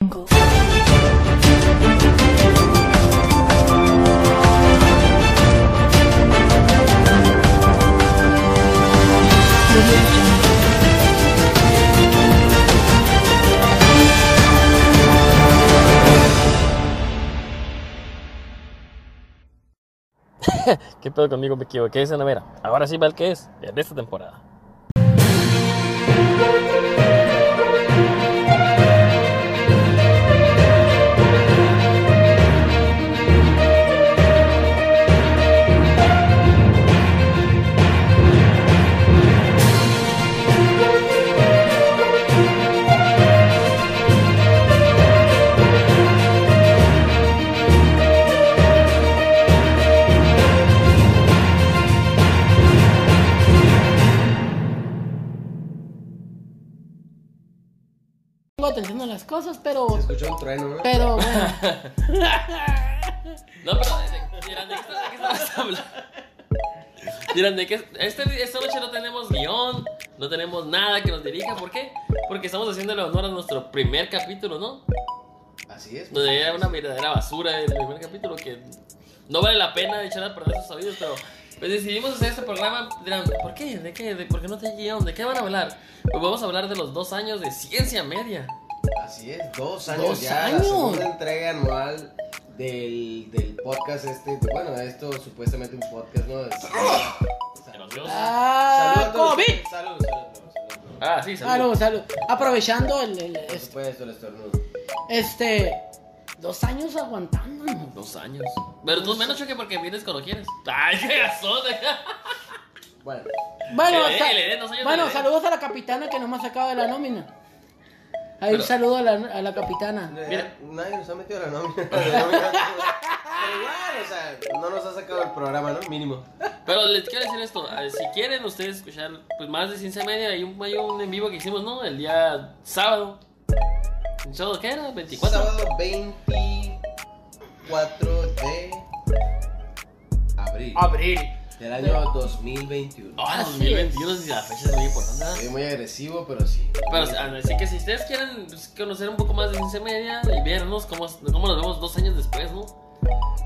¿Qué pedo conmigo? Me equivoqué de Vera. Ahora sí va el que es, de esta temporada. Trueno, ¿no? Pero bueno. No, pero de- dirán, ¿de qué, de qué estamos hablando? Dirán, ¿de qué? Este, esta noche no tenemos guion, no tenemos nada que nos dirija. ¿Por qué? Porque estamos haciéndole honor a nuestro primer capítulo, ¿no? Así es. Donde era una verdadera basura el primer capítulo que no vale la pena echar a perder sus oídos, pero pues decidimos hacer este programa. Dirán, ¿por qué? ¿De qué? ¿De ¿Por qué no te guion? ¿De qué van a hablar? Pues vamos a hablar de los dos años de ciencia media. Así es, dos años Dos ya. años. La segunda entrega anual del, del podcast este. Bueno, esto supuestamente un podcast, ¿no? Es-. Ah, Salud a todos. COVID. Salud, salud, salud, salud. Ah, sí, Salud, salud. salud. Aprovechando el, el- Por es- supuesto, el estornudo. este. Dos años aguantándonos. Dos años. Pero tú menos choque porque vienes cuando quieres. Ay, qué gasón. Bueno, Bueno, años bueno saludos a la capitana que nomás acaba de la nómina. Ahí un saludo a la, a la capitana. Mira. nadie nos ha metido la nómina. Pero igual, o sea, no nos ha sacado el programa, ¿no? Mínimo. Pero les quiero decir esto, eh, si quieren ustedes escuchar pues más de ciencia media, hay un, hay un en vivo que hicimos, ¿no? El día sábado. ¿El sábado qué era? 24. Sábado 24 de abril. Abril. Del año 2021. Ah, Así 2021 es la fecha es muy importante. Soy muy agresivo, pero sí. Pero así que si ustedes quieren pues, conocer un poco más de ciencia media y vernos cómo, cómo nos vemos dos años después, ¿no?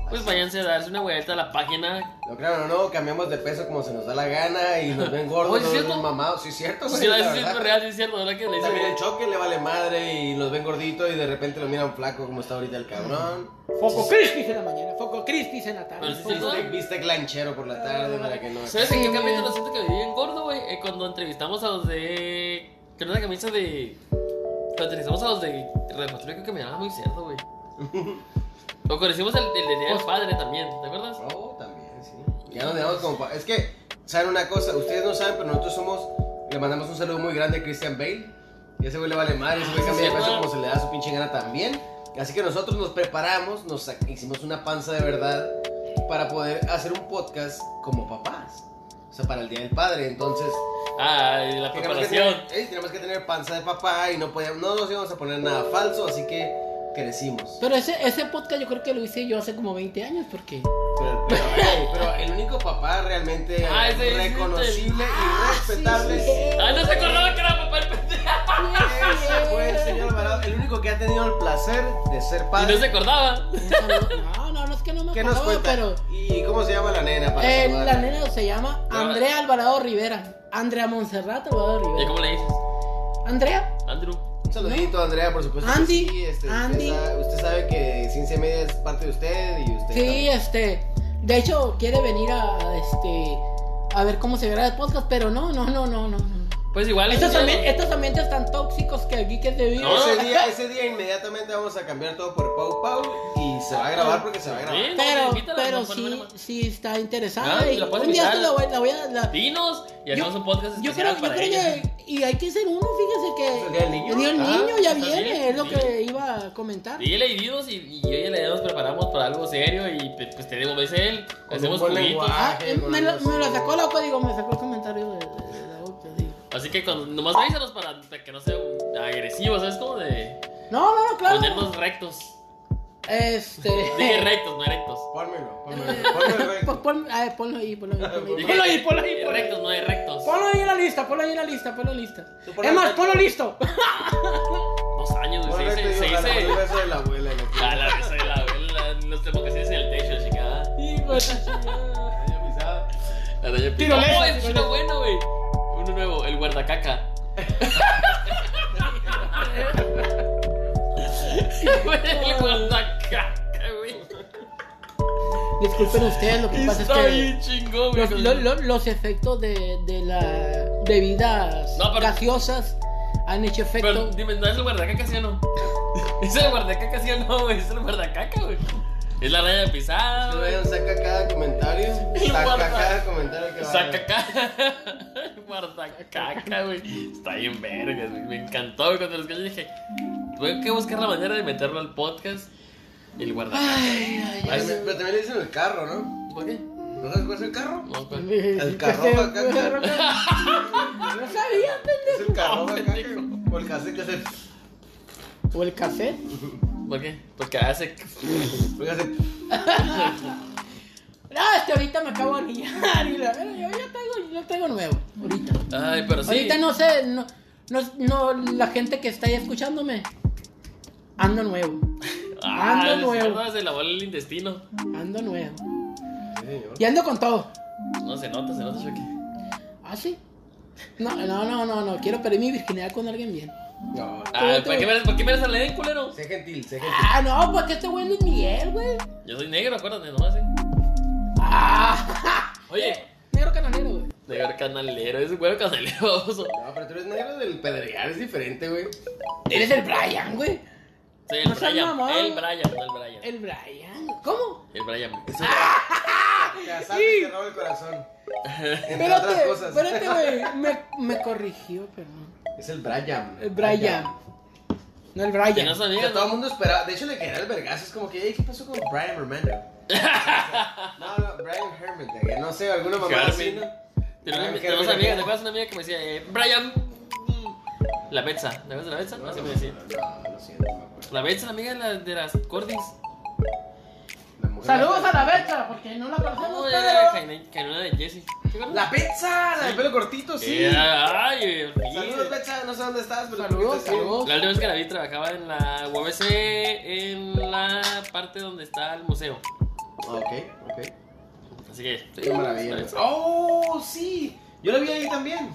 Pues váyanse a darse una vuelta a la página. Lo crean o no, cambiamos de peso como se nos da la gana y nos ven gordos, Oye, ¿es nos ven mamados. Sí, es cierto, güey. Si la es cierto, real, sí es cierto, ¿verdad? Que le También el choque le vale madre y los ven gordito y de repente lo miran flaco como está ahorita el cabrón. Foco Crispis en la mañana, Foco Crispis en la tarde. Pero sí, Foco- sí, Viste, viste glanchero por la tarde para que no. ¿Sabes en Sí, qué capítulo siento que me vi bien gordo, güey? Eh, cuando entrevistamos a los de. Que era una camisa de. Cuando entrevistamos a los de Patrullo, creo que me llamaba muy cerdo, güey. O conocimos el, el de Día del Padre también, ¿te acuerdas? Oh, también, sí. Ya nos dejamos como. pa- Es que, ¿saben una cosa? Ustedes no saben, pero nosotros somos. Le mandamos un saludo muy grande a Christian Bale. Y ese güey le vale madre, ese güey Ah, cambia de peso como se le da su pinche gana también. Así que nosotros nos preparamos, nos sa- hicimos una panza de verdad para poder hacer un podcast como papás. O sea, para el Día del Padre. Entonces, Ah, y la que, preparación. tener, eh, tenemos que tener panza de papá y no, podíamos, no nos íbamos a poner nada falso, así que crecimos. Pero ese, ese podcast yo creo que lo hice yo hace como 20 años porque... Pero, pero, ey, pero el único papá realmente Ah, ese reconocible Ah, y respetable. sí, sí. Ah, no se acordaba que era papá el pendejo. Ese fue el señor Alvarado, el único que ha tenido el placer de ser Y padre. no se acordaba. No, no, no es que no me ¿Qué nos acordaba, cuenta? pero... ¿Y cómo se llama la nena? Para Eh, la nena se llama Andrea Alvarado Rivera. Andrea Montserrat Alvarado ¿Y Rivera. cómo le dices? Andrea, Andrew. Un saludito, Andrea, por supuesto. que Andy, sí, este, Andy. Usted sabe, usted sabe que Ciencia Media es parte de usted y usted. sí, también. este... De hecho, quiere venir a, este... A ver cómo se verá el podcast, pero no, no, no, no, no. Pues igual. Estos, ya- ambi- estos ambientes tan tóxicos que aquí que se vive. No, Ese día, ese día inmediatamente vamos a cambiar todo por Pau Pau y se va a grabar porque se va a grabar. Sí. Pero, invítala, pero no, sí, está interesada. Ah, y la un día te la voy, la voy a... la- Dinos y Yo- hacemos un podcast yo creo, yo creo ella. que... Y hay que ser uno, fíjese que... ¿Es el niño? El Ah, niño ya viene, bien, es lo que iba a comentar. Dile y dinos y, y yo y la nos preparamos para algo serio y pues pues, tenemos, ves él, hacemos juguitos. lenguaje. Ah, me, lo, me lo sacó la digo, me sacó el comentario de, Así que cuando, nomás avísanos para que no sea agresivo, ¿sabes? Como de No, no, no, claro. ponernos rectos. Este. Dije rectos, no erectos. Pónmelo, pónmelo, Eh, pónmelo recto. pon- pon- a ver, ponlo ahí, ponlo ahí, ponlo ahí. Ponlo ahí, ponlo ahí, ponlo ahí. rectos, no rectos. Ponlo ahí en la lista, ponlo ahí en la lista, ponlo en la lista. Es más, ponlo listo. No dos años, güey. Se dice, se dice. el beso de la abuela. la A la vez de la abuela, los democracias en el techo, chingada. Hijo de la chingada. Araña pisada. La araña Tirolesa, ¡Oh, es bueno, güey! Uno nuevo, el guardacaca. el guardacaca, güey. Disculpen ustedes, lo que pasa es Está que bien chingón, güey. los, lo- lo- los efectos de, de las bebidas No, pero- gaseosas han hecho efecto. Pero dime, ¿no es el guardacaca, sí o no? ¿Es el guardacaca, sí o no, güey? Es el guardacaca, güey. Es la araña pisada, güey. saca cada comentario. Saca cada comentario que va. Saca caca. Guardacaca, güey. Está bien vergas, güey. Me encantó, güey. Cuando lo escuché dije, tengo que buscar la manera de meterlo al podcast. El guardacaca. Ay, ay, Ay, ay. me- Pero también le dicen el carro, ¿no? ¿Por qué? ¿No sabes cuál es el carro? No, pues. El carro acá, carro. No sabía, pendejo. Es el carro acá. O el cassette que hace. O el cassette. ¿Por qué? Porque hace. Porque hace. Ah, este ahorita me acabo de anillar y la verdad, yo ya traigo, yo traigo nuevo, ahorita. Ay, pero sí. Ahorita no sé, no, no, no, la gente que está ahí escuchándome, ando nuevo, Ah, ando nuevo. se lavó el intestino. ando nuevo. Sí. Y ando con todo. No se nota, se nota, Chucky. ¿Ah, sí? No, no, no, no, no, quiero perder mi virginidad con alguien bien. No, Ah, ¿por qué me ¿por qué me eres al Edén, culero? sé gentil, sé gentil. Ah, no, porque este güey es Luis Miguel, güey. Yo soy negro, acuérdate, no sé. Ah, Oye, negro canalero, güey. negro canalero, es güero canalero. No, pero tú eres negro del pedregal, es diferente, güey. Eres el Brian, güey. Sí, el No Brian. El Brian, no el Brian. El Brian. ¿Cómo? El Brian. Te asalta y te roba el corazón. Entre otras Espérate, cosas. espérate, güey. Me, me corrigió, perdón. Es el Brian. El Brian. No el Que Brian. no O sabía, sea, todo el ¿no? mundo esperaba. De hecho, le quería el vergazo. Es como que, "Ey, ¿qué pasó con Brian Romano? no, no, Brian Herman. No sé, alguna mamá así. ¿no? Tenemos Brian tenemos Herman. amiga, ¿te acuerdas una amiga que me decía, eh, Brian? La Betsa, ¿te acuerdas de la Betsa? No, Así no, me decía. no, lo siento, no me acuerdo. La Betsa, la amiga de, la- de las Cordis. La mujer- Saludos a la Becha, porque no la conocemos, No, la de Jessie. ¿Te acuerdas? La pizza, la de pelo cortito, sí. Ay. Saludos, Becha, no sé dónde estás, pero Saludos, saludos. La última vez que la vi trabajaba en la UABC, en la parte donde está el museo. Ok, ok. Así que, sí, Qué maravilla. Betsa. Oh, sí. Yo la vi ahí también.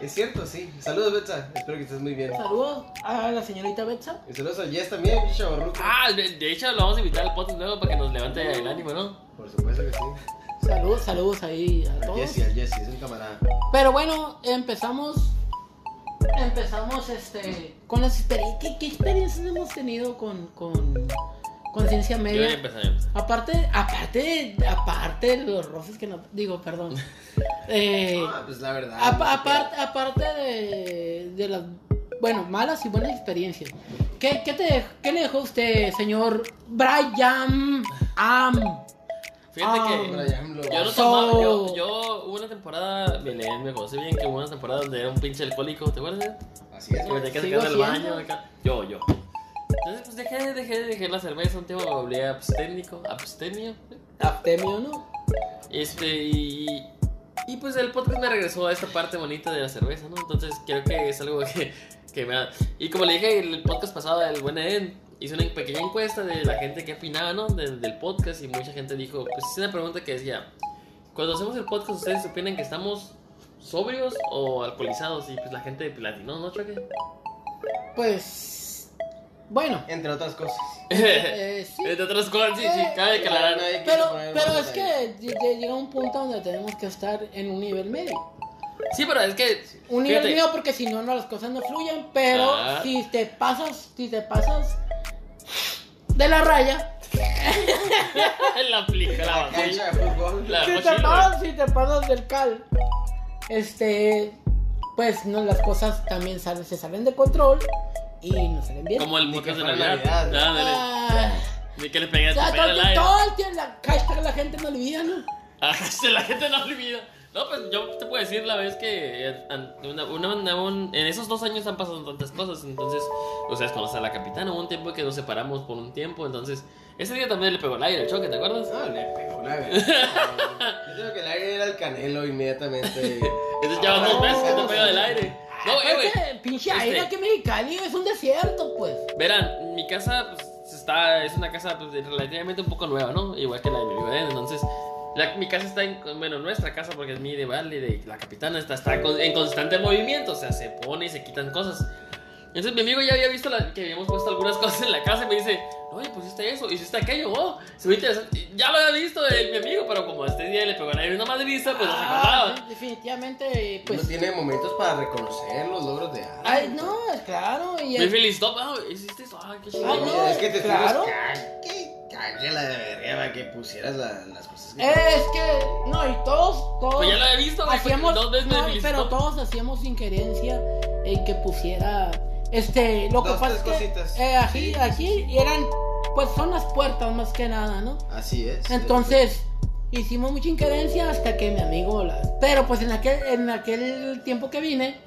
Es cierto, sí. Saludos, Betsa. Espero que estés muy bien. Saludos a la señorita Betsa. Y saludos a Jess también, chavarruco. Ah, de, de hecho lo vamos a invitar al podcast luego para que nos levante el ánimo, ¿no? Por supuesto que sí. Saludos, saludos ahí a A todos. Jesse, a Jesse, es un camarada. Pero bueno, empezamos. Empezamos este. Con las experiencias. ¿Qué, qué experiencias hemos tenido con. con. Con ciencia Yo voy a media? yo a empezar. Aparte, aparte, aparte de los roces que no. Digo, perdón. Eh, Ah, pues la verdad. apa- no aparte, aparte de, de las. Bueno, malas y buenas experiencias. ¿Qué, qué, te, ¿Qué le dejó usted, señor Brian Am? Fíjate que. Yo no So- tomaba, yo, yo hubo una temporada, me leí, me conocí bien que hubo una temporada donde era un pinche alcohólico, ¿te acuerdas? Así es, Que me tenía que sacar del baño acá. Yo, yo. Entonces pues dejé, dejé, dejé la cerveza un tiempo, me volví absténico, abstemio. Abstemio, ¿no? Este, y, y pues el podcast me regresó a esta parte bonita de la cerveza, ¿no? Entonces creo que es algo que, que me ha... Y como le dije en el podcast pasado del Buen Eden, hice una pequeña encuesta de la gente que opinaba, ¿no? De- del podcast y mucha gente dijo, pues hice una pregunta que decía, cuando hacemos el podcast, ¿ustedes opinan que estamos sobrios o alcoholizados? Y pues la gente platinó, ¿no, Choque? Pues. Bueno. Entre otras cosas. eh, sí. Entre otras cosas, sí, sí, Eh, cabe aclarar. no hay- Pero, poner pero es que lle- lle- llega un punto donde tenemos que estar en un nivel medio. Sí, pero es que... Un nivel fíjate, medio porque si no, no las cosas no fluyen. Pero Ah. si te pasas, si te pasas de la raya, la aplica, la La cancha bajó. de fútbol. La si te, pasas, si te pasas del cal, este, pues no, las cosas también salen, se salen de control y no salen bien. Como el podcast de Navidad. Navidad. Ah, Ni que le pegué te pega todo, al aire. todo el tiempo, la hashtag la gente no olvida, ¿no? Ah, sí, la gente no olvida. No, pues yo te puedo decir la vez que eh, una- una- una- un- en esos dos años han pasado tantas cosas. Entonces, ustedes conocen a la capitana. Hubo un tiempo que nos separamos por un tiempo. Entonces, ese día también le pegó el aire el choque, ¿te acuerdas? No, le pegó la verdad. Yo creo que el aire era el canelo inmediatamente. Entonces ya van dos veces que te pega del aire. No, eh, güey. Aparte, pinche Este- aire que Mexicali es un desierto, pues. Verán, mi casa pues, está, es una casa pues, relativamente un poco nueva, ¿no? Igual que la de mi Eden, entonces la- mi casa está en, bueno, nuestra casa porque es mi de Vale, de la capitana, está, está en constante movimiento, o sea, se pone y se quitan cosas. Entonces mi amigo ya había visto la- que habíamos puesto algunas cosas en la casa y me dice, oye, pusiste eso, hiciste aquello, oh, se ve interesante. Y Ya lo había visto el- mi amigo, pero como este día le pegó a nadie una madriza, pues no se Ah, acordaba. sí, definitivamente, pues. Uno tiene momentos para reconocer los logros de alguien. Ay, no, claro. Y Me es- felicitó, ah, hiciste eso, ah, qué chido. Ay, no, es que te claro. claro. que cague la de verga para que pusieras la- las cosas que Es que, no, y todos, todos. Pues ya lo había visto, güey, hacíamos, dos veces me no, felicitó. pero todos hacíamos injerencia en que pusiera, este, lo que Dos, pasa es que, eh, aquí, Sí, aquí eran, pues son las puertas más que nada, ¿no? Así es. Entonces, hicimos mucha injerencia hasta que mi amigo las... Pero pues en aquel, en aquel tiempo que vine,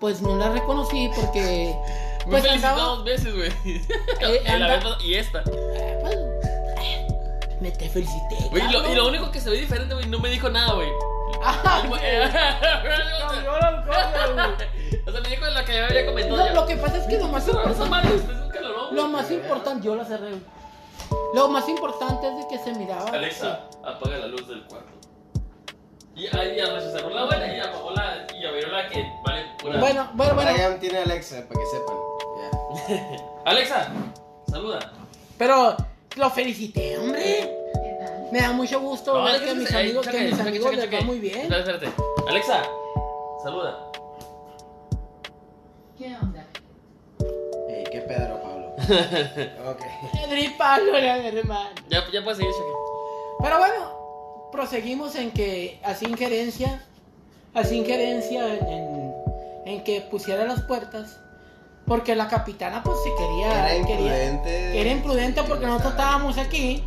pues no la reconocí porque... Me Pues felicitó andaba... dos veces, güey. Eh, Y la anda- esta. eh, pues, eh, me te felicité. Güey, y lo, cabrón. y lo único que se ve diferente, güey, no me dijo nada, güey. Ah, o sea, me dijo lo que yo había comentado. No, lo que pasa es que lo más importante... Lo güey. más importante, yo la cerré. güey. Lo más importante es de que se miraba. Alexa, apaga la luz del cuarto. Y ahí ya se cerró la buena y apagó la. Y abrió la que vale pura. Bueno, bueno, bueno. Brian tiene Alexa, para que sepan. Ya. Alexa, saluda. Pero lo felicité, hombre. Me da mucho gusto No, ver que mis amigos, que mis amigos les va muy bien. Espérate, espérate. Alexa, saluda. ¿Qué onda? Ey, qué Pedro, Pablo. ok. Edri Pablo, hermano. Ya, ya puedes seguir, Choque. Pero bueno, proseguimos en que así injerencia, así injerencia en, en- en que pusiera las puertas, porque la capitana pues se quería, Era quería, imprudente. era imprudente porque nosotros estábamos aquí.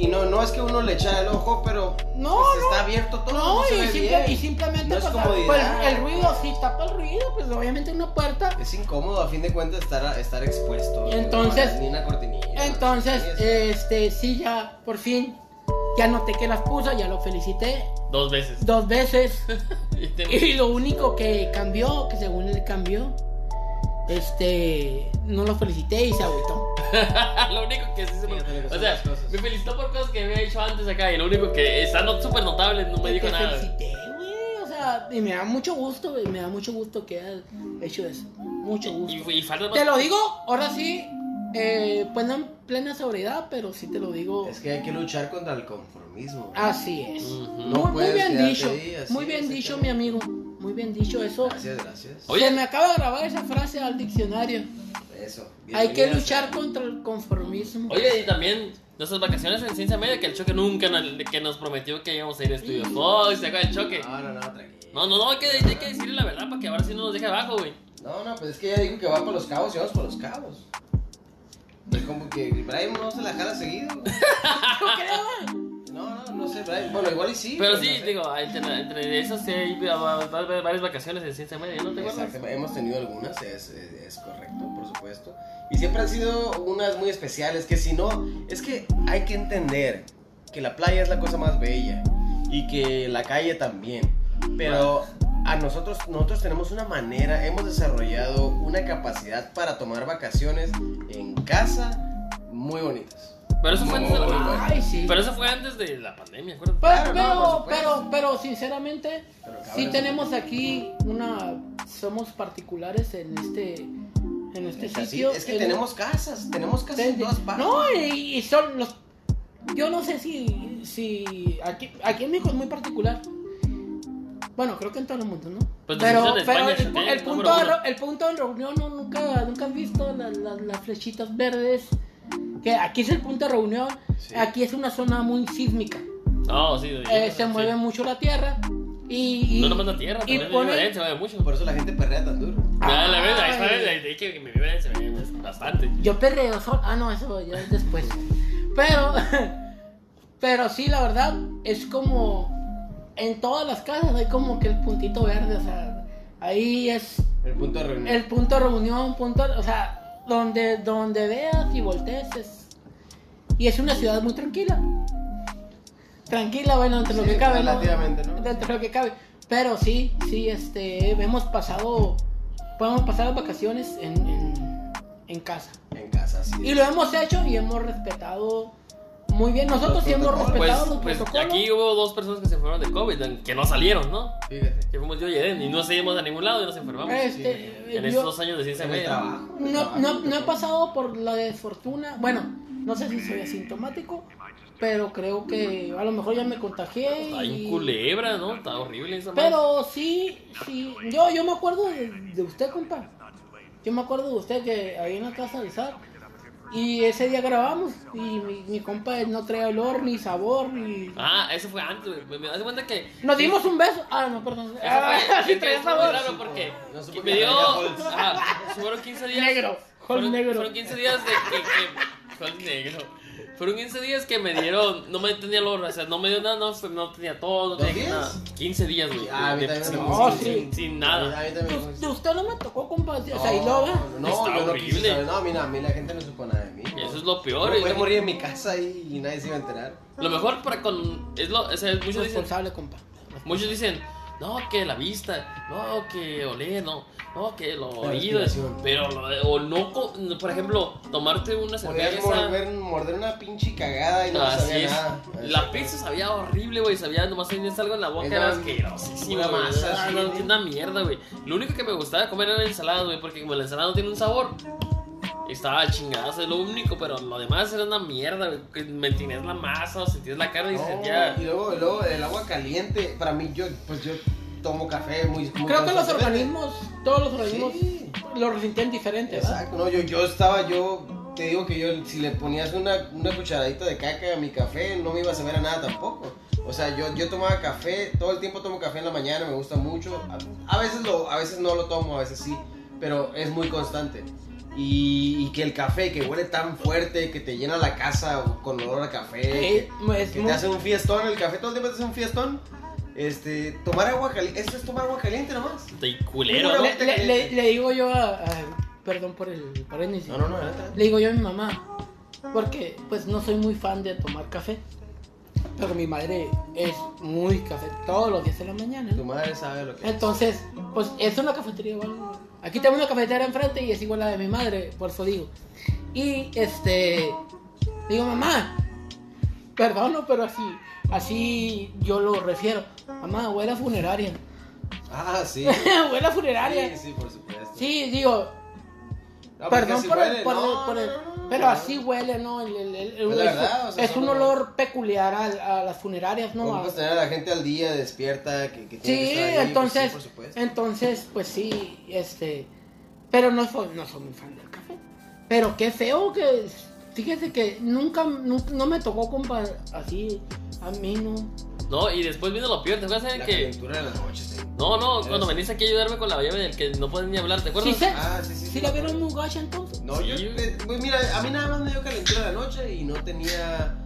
Y no, no es que uno le echa el ojo, pero No, pues, no. está abierto todo. No, se y, ve simple- bien. y simplemente No es pues, comodidad. pues, el ruido, si tapa el ruido, pues obviamente una puerta. Es incómodo a fin de cuentas estar, estar expuesto. Y entonces- Ni una cortinilla. Entonces, este, sí, ya, por fin, ya noté que las puso, ya lo felicité Dos veces. dos veces. Y lo único que cambió, que según él cambió, este, no lo felicité y se agüitó. lo único que sí se me... Lo que O sea, me felicitó por cosas que había hecho antes acá. Y lo único que está no, súper notable, no me Te dijo nada. felicité, güey, o sea, y me da mucho gusto, güey, me da mucho gusto que hayas hecho eso. Mucho gusto. Y, y falta más. Te lo digo, ahora sí, eh, pues no en plena sobriedad, pero sí te lo digo. Es que hay que luchar contra el conformismo. Así es. No muy, bien dicho, ahí, muy bien dicho, mi amigo. Muy bien dicho eso. Gracias, gracias. Oye. Se me acaba de grabar esa frase al diccionario. Eso. Hay que luchar contra el conformismo. Oye, y también nuestras vacaciones en Ciencia Media, que el choque nunca nos, que nos prometió que íbamos a ir a Estudio Fox, ¿se acuerdan del choque? No, no, no, tranquilo. No, no, no, hay que, hay que decirle la verdad para que ahora sí no nos deje abajo, güey. No, no, pues es que ella dijo que va por los cabos y vamos por los cabos. Es como que Brian no se la jala seguido. No, no, no sé, Brian. Bueno, igual y sí. Pero no sí, sé. digo, entre, entre esas sí hay va- va- va- va- varias vacaciones en Ciencia Media, ¿no te acuerdas? Exacto, hemos tenido algunas, es, es, es correcto, por supuesto. Y siempre han sido unas muy especiales, que si no, es que hay que entender que la playa es la cosa más bella y que la calle también. Pero a nosotros, nosotros tenemos una manera, hemos desarrollado una capacidad para tomar vacaciones en casa muy bonitas. Pero eso fue antes de la. Ay, sí. Pero eso fue antes de la pandemia, acuérdate. Pero, Claro, no, pero, supuesto. pero, pero, sinceramente, Pero sí en- tenemos aquí una. Somos particulares en este. En este Es así, sitio. es que En- tenemos casas, tenemos casas en todas partes. No, y, y son los. Yo no sé si. si aquí, aquí en México es muy particular. Bueno, creo que en todo el mundo, ¿no? Pues pero pero el, ¿sí? el punto de, el punto de reunión no, nunca, nunca has visto las, las- las flechitas verdes. Que aquí es el punto de reunión. Sí. Aquí es una zona muy sísmica. No, sí. Eh, sí. se mueve mucho la tierra. Y, y- No nomás la tierra, y también pone- se mueve mucho. Por eso la gente perrea tan duro. Ah, la verdad, ahí está, Ay. ahí ahí que me vive se ve bastante. Yo perreo sol. Ah, no, eso ya es después. Pero, pero sí, la verdad, es como en todas las casas hay como que el puntito verde, o sea, ahí es El punto de reunión. el punto de reunión, punto, o sea, donde, donde veas y voltees es- y es una ciudad muy tranquila. Tranquila, bueno, entre lo Sí, que cabe, ¿no? relativamente, ¿no? Dentro de lo que cabe. Pero sí, sí, este, hemos pasado, podemos pasar las vacaciones en, en, en casa. En casa, sí. Y lo hemos hecho y hemos respetado muy bien. Nosotros sí hemos protocolos. Pues, respetado los pues protocolos. aquí hubo dos personas que se enfermaron de COVID, que no salieron, ¿no? Fíjate. Que fuimos yo y Eden, y no seguimos a ningún lado y nos enfermamos. Este, en yo- estos dos años de ciencia media. No, trabajo, no, he pasado por la desfortuna. Bueno, no sé si soy asintomático, pero creo que a lo mejor ya me contagié. Está en y- culebra, ¿no? Está horrible esa madre. Pero sí, sí. Yo, yo me acuerdo de, de usted, compa. Yo me acuerdo de usted que ahí en la casa de Isaac. Y ese día grabamos. Y mi, mi compa no traía olor, ni sabor, ni. Ah, eso fue antes, güey. Me, me das cuenta que. Nos dimos un beso. Ah, no, perdón. Ah, sí traía sabor. porque No supo me dio. Ah, fueron 15 días. Negro. Hall Fueron, negro. fueron 15 días de que. que Hall negro. Fueron 15 días que me dieron. No me tenía olor, o sea, no me dio nada, no, no tenía todo, no ¿Dos tenía días? nada. 15 días, güey. Ah, de- también sin, No, sin- sí. sin- sin A mí- nada. a mí De, de usted no me tocó, compa. O sea, y No, lo ve. No, Está yo no horrible. No, mira, a mí la gente no supo nada de mí. Eso es lo peor. Yo voy a morir en mi casa y, y nadie se iba a enterar. Lo mejor para con. Es lo, o sea, muchos dicen. Responsable, compa. Muchos dicen, no, que la vista, no, que oler, no, no, que lo oído, pero lo- o no, co- por ejemplo, tomarte una Podías cerveza. morder, morder una pinche cagada y no sabía es. nada. La pizza sabía horrible, güey. Sabía, nomás tenías algo en la boca, era güey. masa así, no, ¿no? una mierda, güey. Lo único que me gustaba comer era la ensalada, güey, porque como la ensalada no tiene un sabor, estaba chingada, es lo único, pero lo demás era una mierda. Que me tenías la masa o sentías la carne y No, sentía. y luego, y luego el agua caliente, para mí, yo, pues yo tomo café muy, muy Creo que los organismos, todos los organismos Sí. lo resintiendo diferente, ¿verdad? Exacto, no, yo, yo estaba, yo te digo que yo, si le ponías una, una cucharadita de caca a mi café, no me iba a saber a nada tampoco. O sea, yo, yo tomaba café, todo el tiempo tomo café en la mañana, me gusta mucho. A, a veces, lo, a veces no lo tomo, a veces sí, pero es muy constante. Y, y que el café que huele tan fuerte, que te llena la casa con olor a café, Eh, que, es que muy- te hace un fiestón, el café todo el tiempo te hace un fiestón. Este, tomar agua caliente, esto es tomar agua caliente nomás. De culero, le, le- le- le digo yo a, a- Perdón por el paréntesis. No, no, no. Le digo yo a mi mamá, porque pues no soy muy fan de tomar café. Pero mi madre es muy café todos los días de la mañana. Tu madre sabe lo que es. Entonces, pues es una cafetería igual. Aquí tengo una cafetera enfrente y es igual a la de mi madre, por eso digo. Y este, digo, mamá, perdono, pero así, así yo lo refiero. Mamá, huele a funeraria. Ah, sí. huele a funeraria. Sí, sí, por supuesto. Sí, digo, No, perdón sí por, el, por pero no. así huele, ¿no? El- el- el- Pues es, verdad, o sea, es un olor peculiar a, a las funerarias, ¿no? Vamos A- tener a la gente al día, despierta, que, que tiene Sí, que estar ahí, pues entonces, sí, por supuesto. entonces, pues sí, este, pero no soy, no soy muy fan del café. Pero qué feo que, fíjese que nunca, nu- no, me tocó compa así, a mí no. No, y después vino lo peor, ¿te acuerdas de La que.? calentura de las noches. sí. No, no, Era cuando así. veniste aquí a ayudarme con la llave del que no pueden ni hablar, ¿te acuerdas? Sí, sé, Ah, sí, sí. sí sí, la vieron muy gacha entonces. No, yo, Sí. eh, pues mira, a mí nada más me dio calentura de la noche y no tenía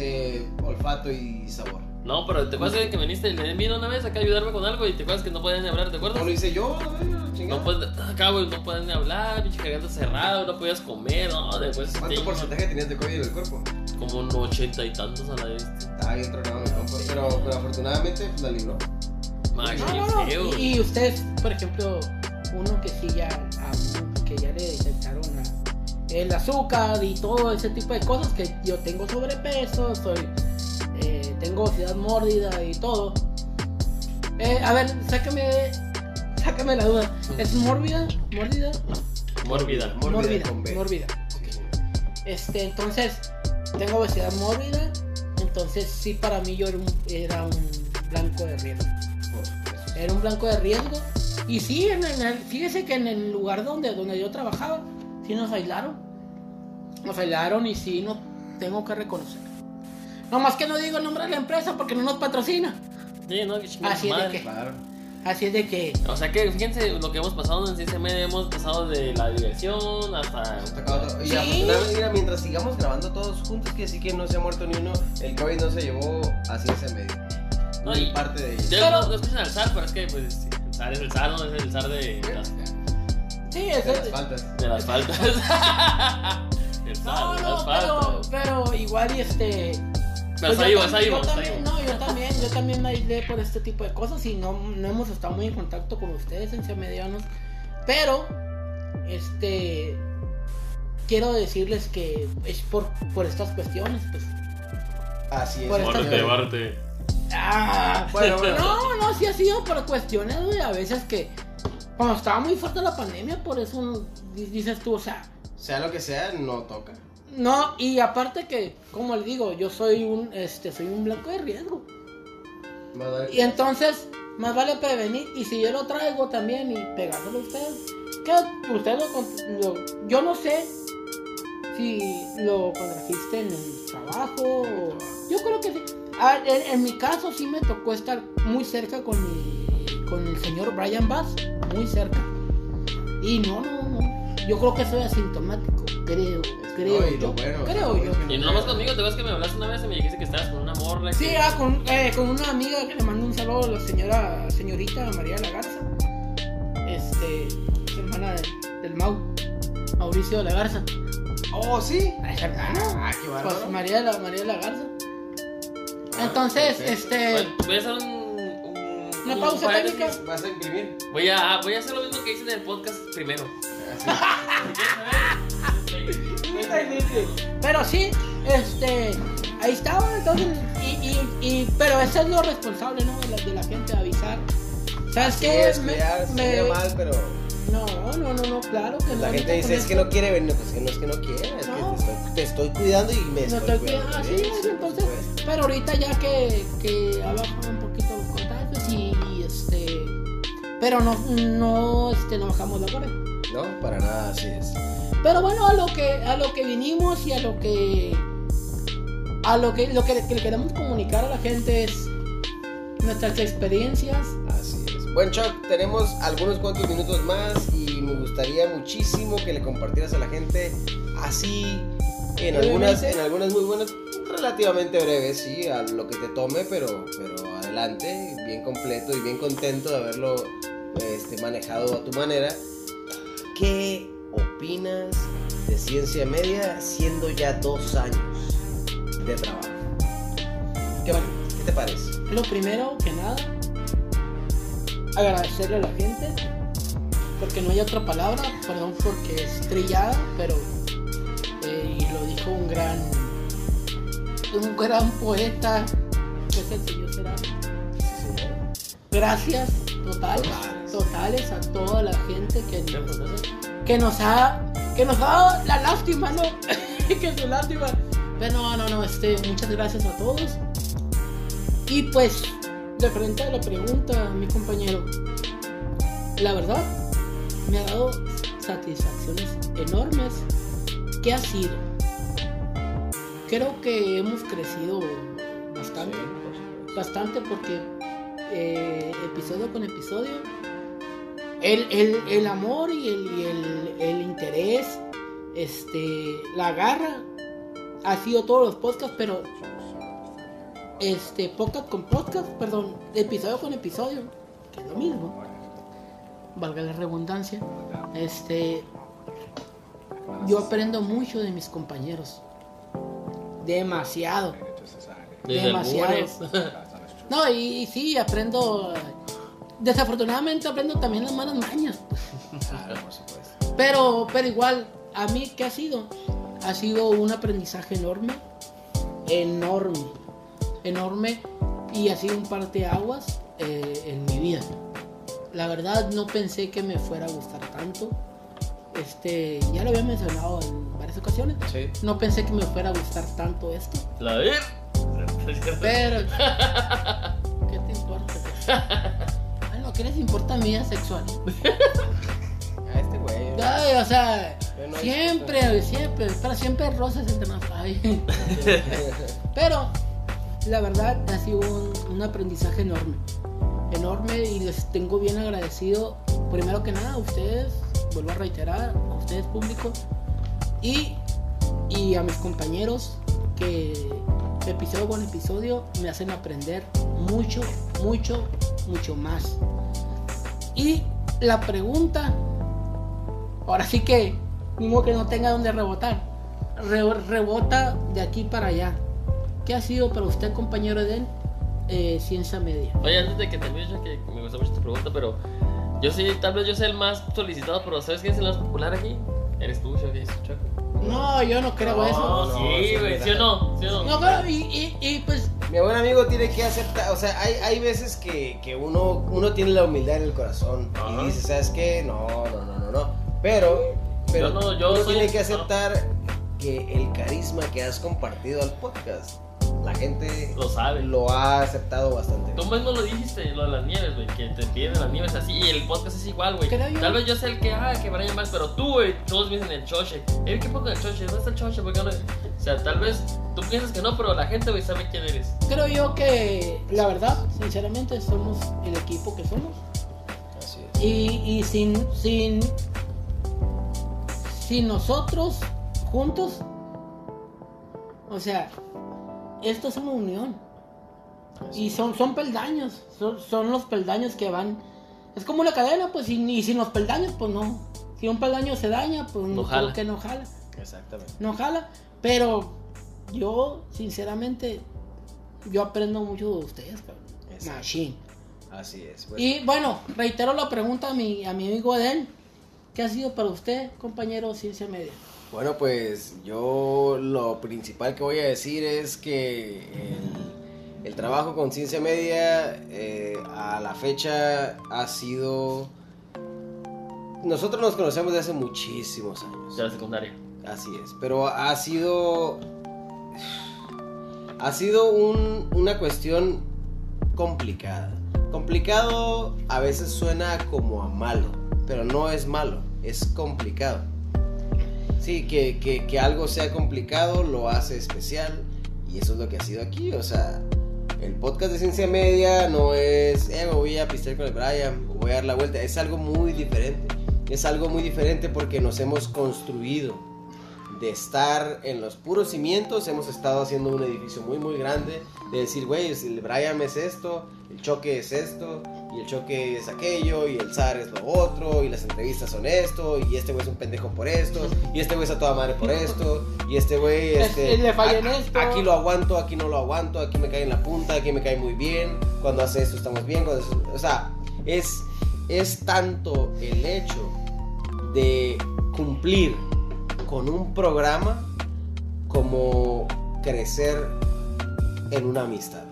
eh, olfato y sabor. No, pero ¿te acuerdas de que viniste? Le vino una vez acá a ayudarme con algo y te acuerdas que no podían ni hablar, ¿te acuerdas? No lo hice yo, no, chingada. No puedes, acá, güey, no puedes ni hablar, pinche garganta cerrada, no podías comer, no, después ¿Cuánto te- porcentaje tenías de COVID en el cuerpo? como un ochenta y tantos a la vez. Estaba bien tronado mi compa, pero, pero afortunadamente pues, la libró. No, qué no. Y, y ustedes, por ejemplo, uno que sí ya, a- que ya le detectaron la- el azúcar y todo ese tipo de cosas, que yo tengo sobrepeso, soy, eh, tengo obesidad mórbida y todo. Eh, a ver, sácame, sácame la duda. ¿Es mórbida? ¿Mórbida? Mórbida. Mórbida Mórbida. Este, entonces, tengo obesidad mórbida. Entonces, sí, para mí yo era un, era un blanco de riesgo. Era un blanco de riesgo. Y sí, en, en el- fíjese que en el lugar donde, donde yo trabajaba, sí nos aislaron. Nos aislaron y sí, no tengo que reconocer. No más que no digo el nombre de la empresa porque no nos patrocina. Sí, no, que Así es de que- Claro. Así es de que. O sea que fíjense lo que hemos pasado en Ciencia Media, hemos pasado de la diversión hasta... Hasta. Y Sí. mira, mientras sigamos grabando todos juntos, que sí que no se ha muerto ni uno, el COVID no se llevó a ciencia media. No, ni y- parte de ellos. Pero- no, no escuchan al zar, pero es que pues sí, el zar es el zar, no es el zar de las, Sí, es De las faltas. de las faltas. el zar, No, las pero, faltas. pero igual y este. Pero pues yo está también- vivo. No, yo también, yo también me aislé por este tipo de cosas y no, no hemos estado muy en contacto con ustedes en medianos. Pero, este, quiero decirles que es por, por estas cuestiones, pues. Así es. Por Bárrate, bárrate. Ah, Bueno, bueno. No, no, sí ha sido por cuestiones, güey, a veces que cuando estaba muy fuerte la pandemia, por eso di- dices tú, o sea, Sea lo que sea, no toca. No, y aparte que, como le digo, yo soy un, este, soy un blanco de riesgo. Y entonces, más vale prevenir. Y si yo lo traigo también y pegándolo a ustedes, que ustedes lo, lo- Yo no sé si lo contrajiste en el trabajo. o- Yo creo que sí. Ah, en, en mi caso, sí me tocó estar muy cerca con, mi- con el señor Brian Bass. Muy cerca. Y no, no, no. Yo creo que soy asintomático. Creo, creo. No, y lo yo, bueno, creo yo. Y no nomás conmigo, te acuerdas que me hablaste una vez y me dijiste que estabas con una morra. Sí, que- ah, con, eh, con una amiga que le mando un saludo a la señora, señorita María Lagarza. Este, es hermana del, del Mau, Mauricio de la Garza. Oh, sí. Ah, es hermano. Ah, qué bárbaro. Pues María de la, María de la Garza. Ah, Entonces, perfecto. este, Voy a hacer un. un- Una un pausa técnica. ¿Vas a imprimir? Voy a, voy a hacer lo mismo que hice en el podcast primero. Pero sí, este, ahí estaba, entonces, y, y, y- pero eso es lo responsable, ¿no? De la, de la gente, avisar. ¿Sabes qué? mal, pero No, no, no, no, claro que no. la gente dice, es que no quiere venir, pues que no es que no quiere, es No. que te estoy, te estoy cuidando y me No estoy estoy cuidando. cuidando, así es, entonces, pero ahorita ya que, que ha bajado un poquito los contagios y, y, este, pero no, no, este, no bajamos la guardia. No, para nada, así es. Pero bueno, a lo que, a lo que vinimos y a lo que, a lo que, lo que, que le queremos comunicar a la gente es nuestras experiencias. Así es. Bueno, Chuck, tenemos algunos cuantos minutos más y me gustaría muchísimo que le compartieras a la gente así en algunas, en algunas muy buenas, relativamente breves, sí, a lo que te tome, pero, pero adelante, bien completo y bien contento de haberlo este, manejado a tu manera. ¿Qué opinas de ciencia media siendo ya dos años de trabajo? ¿Qué, Bueno. ¿qué te parece? Lo primero que nada, agradecerle a la gente, porque no hay otra palabra, perdón porque es trillada, pero eh, y lo dijo un gran, un gran poeta, que es el señor Será. Gracias totales, Totales. a toda la gente que nos, que nos ha, que nos ha dado la lástima, ¿no? que su lástima. Pero no, no, no, este, muchas gracias a todos. Y pues, de frente a la pregunta, mi compañero, la verdad, me ha dado satisfacciones enormes. ¿Qué ha sido? Creo que hemos crecido bastante, bastante porque eh, episodio con episodio, el, el- el amor y, el, y el- el interés, este, la garra, ha sido todos los podcasts, pero este podcast con podcast, perdón, episodio con episodio, que es lo mismo, valga la redundancia, este, yo aprendo mucho de mis compañeros, demasiado. Desde Demasiado. No, y, y sí, aprendo, desafortunadamente aprendo también las malas mañas. Claro, por supuesto. Pero, pero igual, a mí, ¿qué ha sido? Ha sido un aprendizaje enorme, enorme, enorme, y ha sido un parteaguas eh, en mi vida. La verdad, no pensé que me fuera a gustar tanto. Este, ya lo había mencionado en varias ocasiones. Sí. No pensé que me fuera a gustar tanto esto, La ver. pero. ¿Qué te importa? ¿qué les importa mi vida sexual? A este güey. Ay, o sea, ahí siempre, siempre, pero siempre rosas entre nosotros. Pero la verdad ha sido un, un aprendizaje enorme. Enorme y les tengo bien agradecido, primero que nada, a ustedes, vuelvo a reiterar, a ustedes público, y, y a mis compañeros que episodio con episodio me hacen aprender mucho, mucho, mucho más. Y la pregunta, ahora sí que, modo que no tenga donde rebotar, Re- rebota de aquí para allá. ¿Qué ha sido para usted, compañero Eden, eh, ciencia media. Oye, antes de que termine, yo que me gusta mucho tu pregunta, pero yo sí, tal vez yo sea el más solicitado, pero ¿sabes quién es el más popular aquí? Eres tú, Chucky, Chucky. No, yo no creo eso. no, sí, güey, ¿sí o no? ¿Sí o no? No, y, y, y pues Mi buen amigo tiene que aceptar, o sea, hay, hay veces que, que uno, uno tiene la humildad en el corazón Ajá. y dice, ¿sabes qué? No, no, no, no, no. Pero, pero Yo no, yo uno soy- tiene que aceptar que el carisma que has compartido al podcast, la gente Lo sabe. lo ha aceptado bastante. Tú mismo lo dijiste, lo de las nieves, güey, que te piden las nieves así y el podcast es igual, güey. Creo yo- Tal vez yo sea el que, ah, que Brian más, pero tú, güey, todos me dicen el choche. Eh, ¿qué pongo el choche? ¿Dónde está el choche? ¿Por qué no? O sea, tal vez tú piensas que no, pero la gente, güey, sabe quién eres. creo yo que la verdad, sinceramente, somos el equipo que somos. Así es. Y, y sin, sin, sin nosotros juntos, o sea, esto es una unión. Así Y son, son peldaños, son, son los peldaños que van. Es como una cadena, pues, y, y sin los peldaños, pues no. Si un peldaño se daña, pues No no, jala. que no jala. Exactamente. No jala. Pero yo, sinceramente, yo aprendo mucho de ustedes, cabrón. Exacto. Machine. Así es. pues. Y bueno, reitero la pregunta a mi, a mi amigo Edén. ¿Qué ha sido para usted, compañero ciencia media? Bueno, pues yo lo principal que voy a decir es que el, el trabajo con ciencia media eh, a la fecha ha sido... Nosotros nos conocemos desde hace muchísimos años. De la secundaria. Así es, pero ha sido... Ha sido un- una cuestión complicada. Complicado a veces suena como a malo, pero no es malo, es complicado. Sí, que, que- que algo sea complicado lo hace especial y eso es lo que ha sido aquí. O sea, el podcast de Ciencia Media no es, eh, voy a pistear con el Brian, voy a dar la vuelta. Es algo muy diferente. Es algo muy diferente porque nos hemos construido de estar en los puros cimientos. Hemos estado haciendo un edificio muy, muy grande. De decir, güey, el Brian es esto, el choque es esto, y el choque es aquello, y el zar es lo otro, y las entrevistas son esto, y este güey es un pendejo por esto, y este güey es a toda madre por esto, y este güey, este. Es- le falla en esto. Aquí lo aguanto, aquí no lo aguanto, aquí me cae en la punta, aquí me cae muy bien. Cuando hace esto estamos bien. Cuando hace- o sea, es, es tanto el hecho de cumplir con un programa como crecer en una amistad.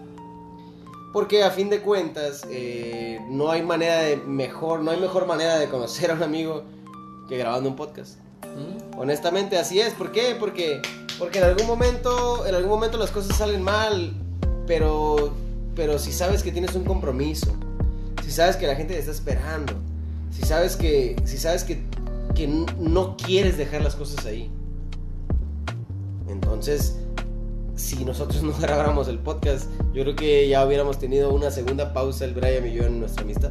Porque a fin de cuentas, eh, no hay manera de mejor, no hay mejor manera de conocer a un amigo que grabando un podcast. ¿Mm? Honestamente así es. ¿Por qué? Porque, porque en algún momento, en algún momento las cosas salen mal, pero, pero si sabes que tienes un compromiso, si sabes que la gente te está esperando, si sabes que, si sabes que, que no quieres dejar las cosas ahí, entonces, si nosotros no grabáramos el podcast, yo creo que ya hubiéramos tenido una segunda pausa el Brian y yo en nuestra amistad,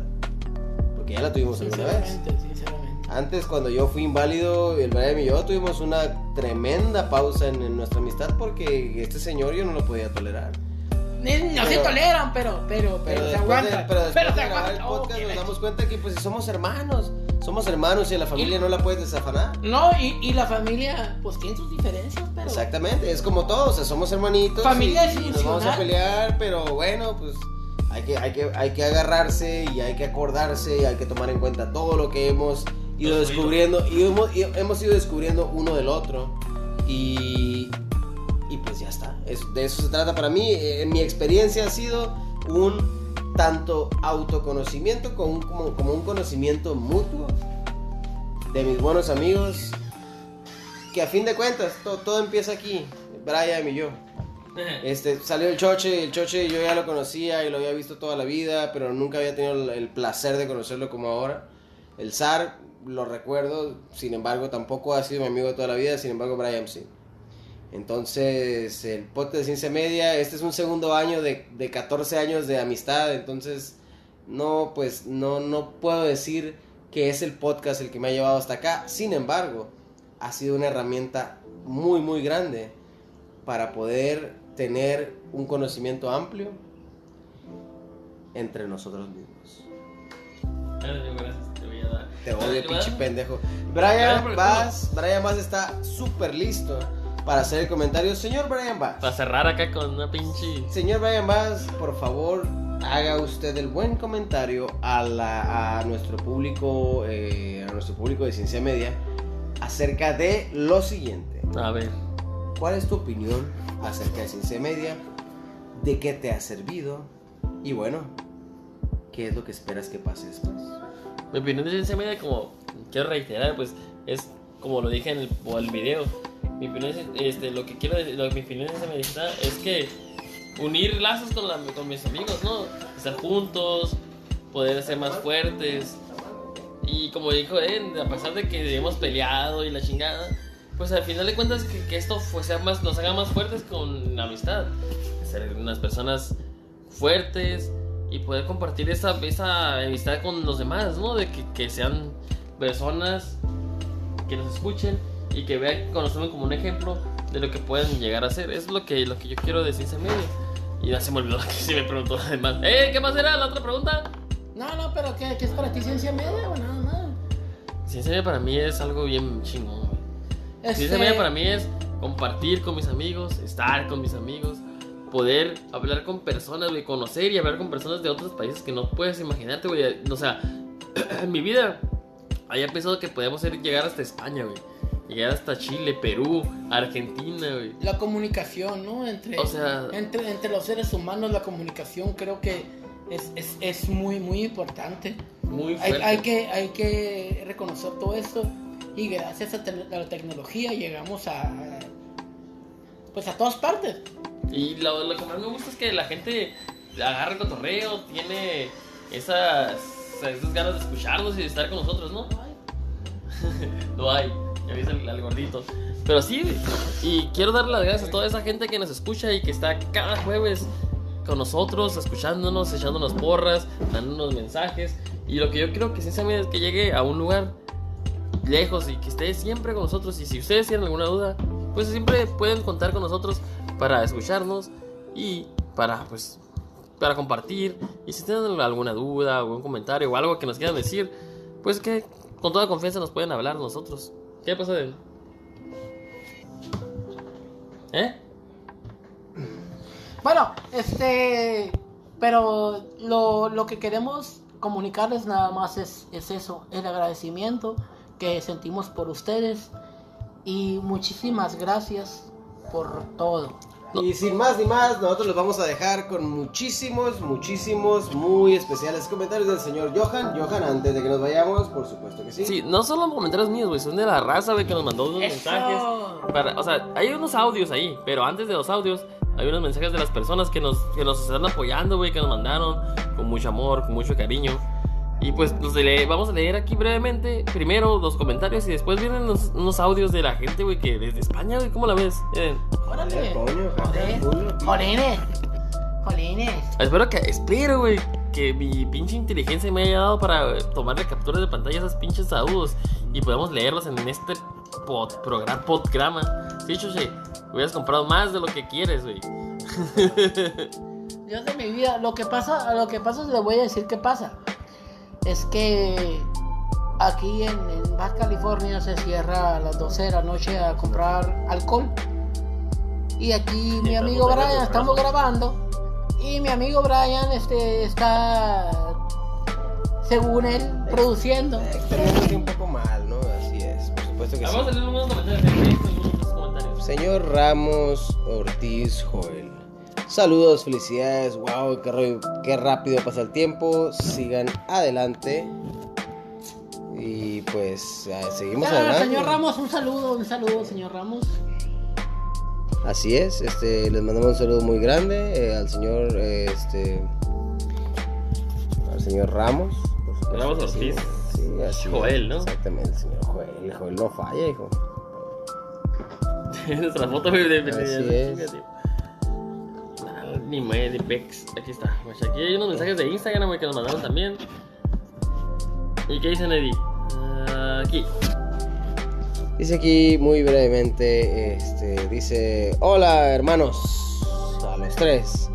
porque ya la tuvimos alguna vez. Sinceramente. Antes, cuando yo fui inválido, el Brian y yo tuvimos una tremenda pausa en, en nuestra amistad porque este señor yo no lo podía tolerar. No se Pero- toleran, pero, pero, pero, se después aguantan. de, pero después pero de se grabar el. Oh, podcast qué nos damos cuenta que pues somos hermanos. Somos hermanos y a la familia no la puedes desafanar. No, y, y la familia, pues tiene sus diferencias, pero. Exactamente, es como todos, o sea, somos hermanitos Familia y, y nos vamos a pelear, pero bueno, pues hay que, hay, que, hay que agarrarse y hay que acordarse y hay que tomar en cuenta todo lo que hemos ido descubriendo y hemos, y hemos ido descubriendo uno del otro y, y pues ya está, Es- de eso se trata para mí, Eh, en mi experiencia ha sido un tanto autoconocimiento como un, como, como un conocimiento mutuo de mis buenos amigos que a fin de cuentas to- todo empieza aquí, Brian y yo. Este, salió el Choche, el Choche yo ya lo conocía y lo había visto toda la vida, pero nunca había tenido el, el placer de conocerlo como ahora. El Zar lo recuerdo, sin embargo tampoco ha sido mi amigo de toda la vida, sin embargo Brian sí. Entonces, el podcast de Ciencia Media, este es un segundo año de, de 14 años de amistad, entonces no, pues no, no puedo decir que es el podcast el que me ha llevado hasta acá, sin embargo, ha sido una herramienta muy, muy grande para poder tener un conocimiento amplio entre nosotros mismos. Gracias, te voy a dar. Te odio, pinche pendejo. Brian Vaz, Brian Vaz está súper listo para hacer el comentario. Señor Brian Bass. Para cerrar acá con una pinche. Señor Brian Bass, por favor, haga usted el buen comentario a, la- a nuestro público, eh, a nuestro público de Ciencia Media acerca de lo siguiente. A ver. ¿Cuál es tu opinión acerca de Ciencia Media? ¿De qué te ha servido? Y bueno, ¿qué es lo que esperas que pase después? Mi opinión de ciencia media, como quiero reiterar, pues es como lo dije en el, el video. Mi opinión es, este, lo que quiero lo, mi opinión media es que unir lazos con, con mis amigos, ¿no? Estar juntos, poder ser más fuertes. Y como dijo él, a pesar de que hemos peleado y la chingada, pues al final de cuentas que, que esto fue, sea más, nos haga más fuertes con la amistad. Ser unas personas fuertes y poder compartir esa, esa amistad con los demás, ¿no? De que, que sean personas que nos escuchen y que vean, tomen como un ejemplo de lo que pueden llegar a ser. Es lo que, lo que yo quiero de ciencia media. Y ya se me olvidó que sí me preguntó además. ¡Eh! ¿Qué más era la otra pregunta? No, no, pero ¿qué, qué es para ti ciencia media o nada más? Ciencia media para mí es algo bien chingón. Este, Ciencia media para mí es compartir con mis amigos, estar con mis amigos, poder hablar con personas, güey, conocer y hablar con personas de otros países que no puedes imaginarte, güey. O sea, en mi vida había pensado que podíamos ir- llegar hasta España, güey. Llegar hasta Chile, Perú, Argentina, güey. La comunicación, ¿no? Entre, O sea- entre, entre los seres humanos, la comunicación creo que es, es, es muy, muy importante. Muy Hay, hay, que, hay que reconocer todo esto y gracias a, te- a la tecnología llegamos a, pues a todas partes. Y lo, lo que más me gusta es que la gente agarra el cotorreo, tiene esas, esas ganas de escucharnos y de estar con nosotros, ¿no? Lo hay, ya viste al, al gordito. Pero sí, y quiero darle las gracias a toda esa gente que nos escucha y que está cada jueves con nosotros, escuchándonos, echándonos porras, dándonos mensajes. Y lo que yo creo que sinceramente es que llegue a un lugar lejos y que esté siempre con nosotros. Y si ustedes tienen alguna duda, pues siempre pueden contar con nosotros para escucharnos y para, pues, para compartir. Y si tienen alguna duda, algún comentario o algo que nos quieran decir, pues que con toda confianza nos pueden hablar nosotros. ¿Qué pasa de ¿Eh? Bueno, este, pero lo, lo que queremos comunicarles nada más es, es eso, el agradecimiento que sentimos por ustedes y muchísimas gracias por todo. Y sin más ni más, nosotros los vamos a dejar con muchísimos, muchísimos, muy especiales comentarios del señor Johan. Johan, antes de que nos vayamos, por supuesto que sí. Sí, no solo comentarios míos, güey, son de la raza, güey, que nos mandó unos Eso. mensajes. Para, o sea, hay unos audios ahí, pero antes de los audios hay unos mensajes de las personas que nos, que nos están apoyando, güey, que nos mandaron con mucho amor, con mucho cariño. Y pues los de- vamos a leer aquí brevemente, primero los comentarios y después vienen los- unos audios de la gente, güey, que desde España, güey, ¿cómo la ves? Eh, Órale. Jolines. Jolines. espero que, espero, güey, que mi pinche inteligencia me haya dado para eh, tomarle capturas de pantalla a esos pinches audios y podamos leerlos en este pod, programa, podgrama. Sí, chuche, hubieras comprado más de lo que quieres, güey. Dios de mi vida, lo que pasa, lo que pasa, le voy a decir qué pasa. Es que aquí en, en Baja California se cierra a las 12 de la noche a comprar alcohol. Y aquí mi amigo Brian, estamos grabando. Y mi amigo Brian este, está, según él, produciendo. Externándose un poco mal, ¿no? Así es, por supuesto que Vamos a sí. leer algunos comentarios. eh, leí algunos comentarios. Señor Ramos Ortiz Joel. Saludos, felicidades. Wow, qué, rápido pasa el tiempo. Sigan adelante. Y pues seguimos Ah, adelante. señor Ramos, un saludo, un saludo, señor Ramos. Así es, este, les mandamos un saludo muy grande eh, al señor, eh, este, al señor Ramos. supuesto Ramos Ortiz. Sí, así Joel, ¿no? Exactamente, el señor Joel. Joel no falla, hijo. Nuestra foto, de, de, Así de- es. De- Ah, Ni me, ni pex. Aquí está. Pues aquí hay unos mensajes de Instagram, que nos mandaron también. ¿Y qué dicen, Eddie? Ah, aquí. Dice aquí muy brevemente, este, dice, hola hermanos, a los tres.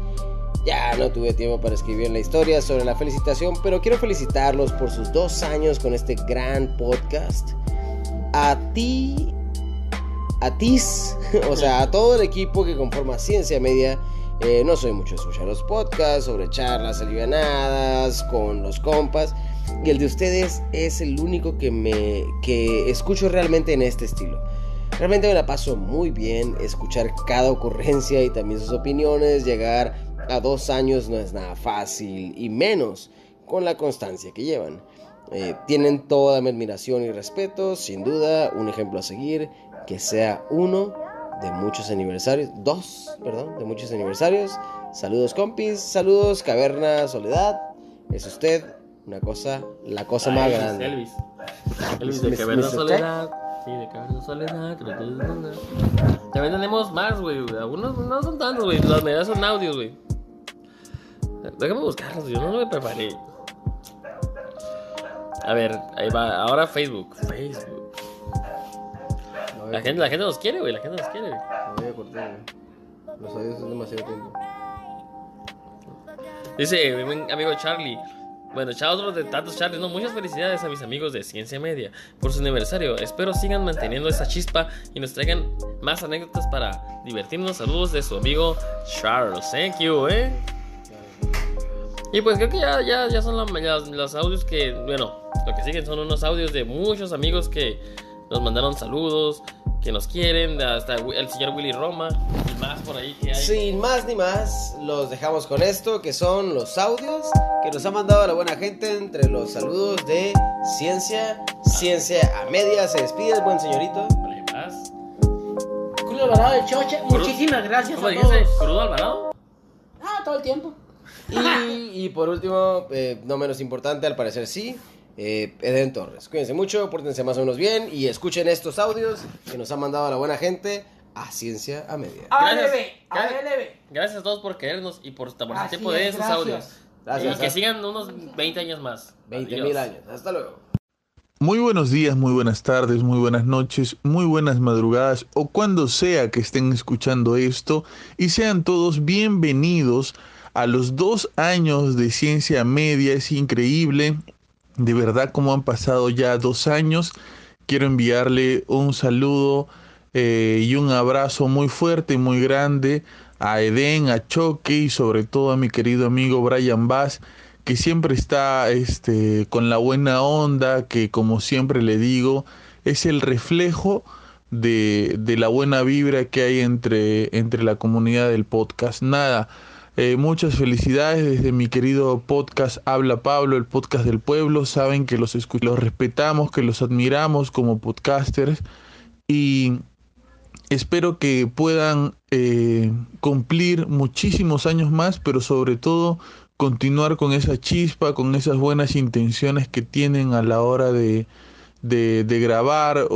Ya no tuve tiempo para escribir la historia sobre la felicitación, pero quiero felicitarlos por sus dos años con este gran podcast. A ti a TIS, o sea, a todo el equipo que conforma Ciencia Media. Eh, no soy mucho de escuchar los podcasts sobre charlas alivianadas con los compas. Y el de ustedes es el único que me que escucho realmente en este estilo. Realmente me la paso muy bien escuchar cada ocurrencia y también sus opiniones. Llegar a dos años no es nada fácil y menos con la constancia que llevan. Eh, tienen toda mi admiración y respeto, sin duda, un ejemplo a seguir, que sea uno de muchos aniversarios, dos, perdón, de muchos aniversarios. Saludos compis, saludos Caverna Soledad, es usted una cosa, la cosa más grande. Elvis. Elvis de Caverna. Soledad. Sí, de Caverna Soledad. También tenemos más, güey. Algunos no son tantos, güey. Las medidas son audios, güey. Déjame buscarlos, yo no me preparé. A ver, ahí va. Ahora Facebook. Facebook. No, La gente, la gente nos quiere, güey. La gente nos quiere. no voy a cortar, güey. Los audios es demasiado tiempo. Dice mi buen amigo Charlie. Bueno, chao otros de tantos Charlie. No, muchas felicidades a mis amigos de Ciencia Media por su aniversario. Espero sigan manteniendo esa chispa y nos traigan más anécdotas para divertirnos. Saludos de su amigo Charles. Thank you, eh. Y pues creo que ya, ya, ya son los audios que, bueno, lo que siguen son unos audios de muchos amigos que nos mandaron saludos, que nos quieren, hasta el señor Willy Roma y más por ahí que hay. Sin más ni más, los dejamos con esto, que son los audios que nos ha mandado la buena gente entre los saludos de Ciencia, Ciencia a Media. Se despide el buen señorito. Vale, más. Julio Alvarado de Choche, muchísimas gracias ¿Cómo a dijiste? todos. ¿Crudo Alvarado? Ah, todo el tiempo. Y, y por último, eh, no menos importante, al parecer sí, eh, Eden Torres. Cuídense mucho, pórtense más o menos bien y escuchen estos audios que nos ha mandado la buena gente a Ciencia a Media. Gracias. ALB, Gracias. ALB. Gracias a todos por querernos y por tomar el Así tiempo de es, esos gracias. audios. Gracias. Y que sigan unos 20 años más. 20 Adiós. mil años. Hasta luego. Muy buenos días, muy buenas tardes, muy buenas noches, muy buenas madrugadas o cuando sea que estén escuchando esto y sean todos bienvenidos a los dos años de ciencia media. Es increíble, de verdad como han pasado ya dos años. Quiero enviarle un saludo eh, y un abrazo muy fuerte y muy grande a Eden, a Choque y sobre todo a mi querido amigo Brian Bass que siempre está este, con la buena onda, que como siempre le digo, es el reflejo de, de la buena vibra que hay entre, entre la comunidad del podcast. Nada, eh, muchas felicidades desde mi querido podcast Habla Pablo, el podcast del pueblo. Saben que los, los respetamos, que los admiramos como podcasters y espero que puedan eh, cumplir muchísimos años más, pero sobre todo continuar con esa chispa, con esas buenas intenciones que tienen a la hora de, de, de grabar.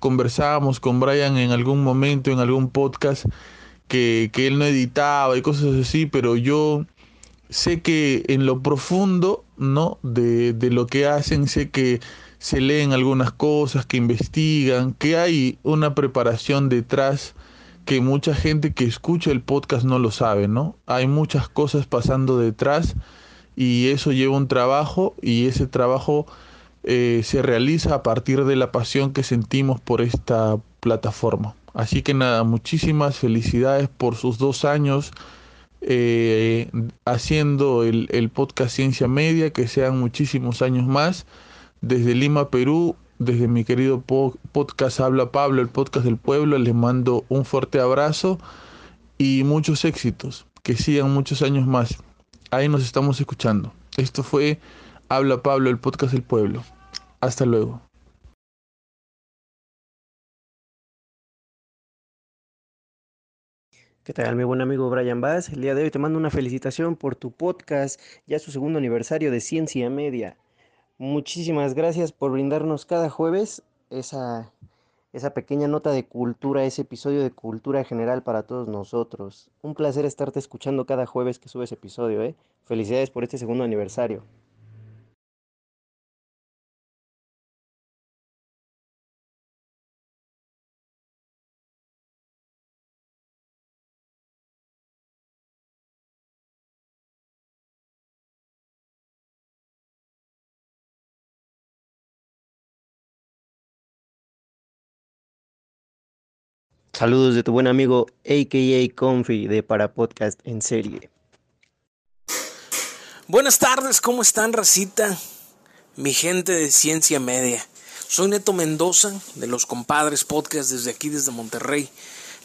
Conversábamos con Brian en algún momento, en algún podcast, que, que él no editaba y cosas así, pero yo sé que en lo profundo, ¿no? De, de lo que hacen, sé que se leen algunas cosas, que investigan, que hay una preparación detrás que mucha gente que escucha el podcast no lo sabe, ¿no? Hay muchas cosas pasando detrás y eso lleva un trabajo y ese trabajo eh, se realiza a partir de la pasión que sentimos por esta plataforma. Así que nada, muchísimas felicidades por sus dos años eh, haciendo el, el podcast Ciencia Media, que sean muchísimos años más. Desde Lima, Perú, desde mi querido po- podcast Habla Pablo, el podcast del pueblo, les mando un fuerte abrazo y muchos éxitos. Que sigan muchos años más. Ahí nos estamos escuchando. Esto fue Habla Pablo, el podcast del pueblo. Hasta luego. ¿Qué tal, mi buen amigo Brian Bass? El día de hoy te mando una felicitación por tu podcast, ya su segundo aniversario de Ciencia Media. Muchísimas gracias por brindarnos cada jueves esa, esa pequeña nota de cultura, ese episodio de cultura general para todos nosotros. Un placer estarte escuchando cada jueves que subes episodio, ¿eh? Felicidades por este segundo aniversario. Saludos de tu buen amigo AKA Confi de Para Podcast en serie. Buenas tardes, ¿cómo están, racita? Mi gente de Ciencia Media. Soy Neto Mendoza de los Compadres Podcast desde aquí, desde Monterrey.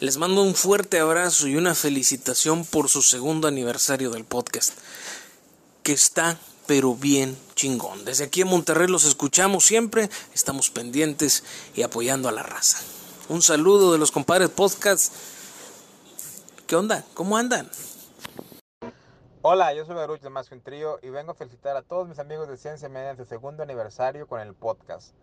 Les mando un fuerte abrazo y una felicitación por su segundo aniversario del podcast, que está pero bien chingón. Desde aquí en Monterrey los escuchamos siempre, estamos pendientes y apoyando a la raza. Un saludo de los Compadres Podcast. ¿Qué onda? ¿Cómo andan? Hola, yo soy Baruch de Más que un Trío y vengo a felicitar a todos mis amigos de Ciencia Media en su segundo aniversario con el podcast.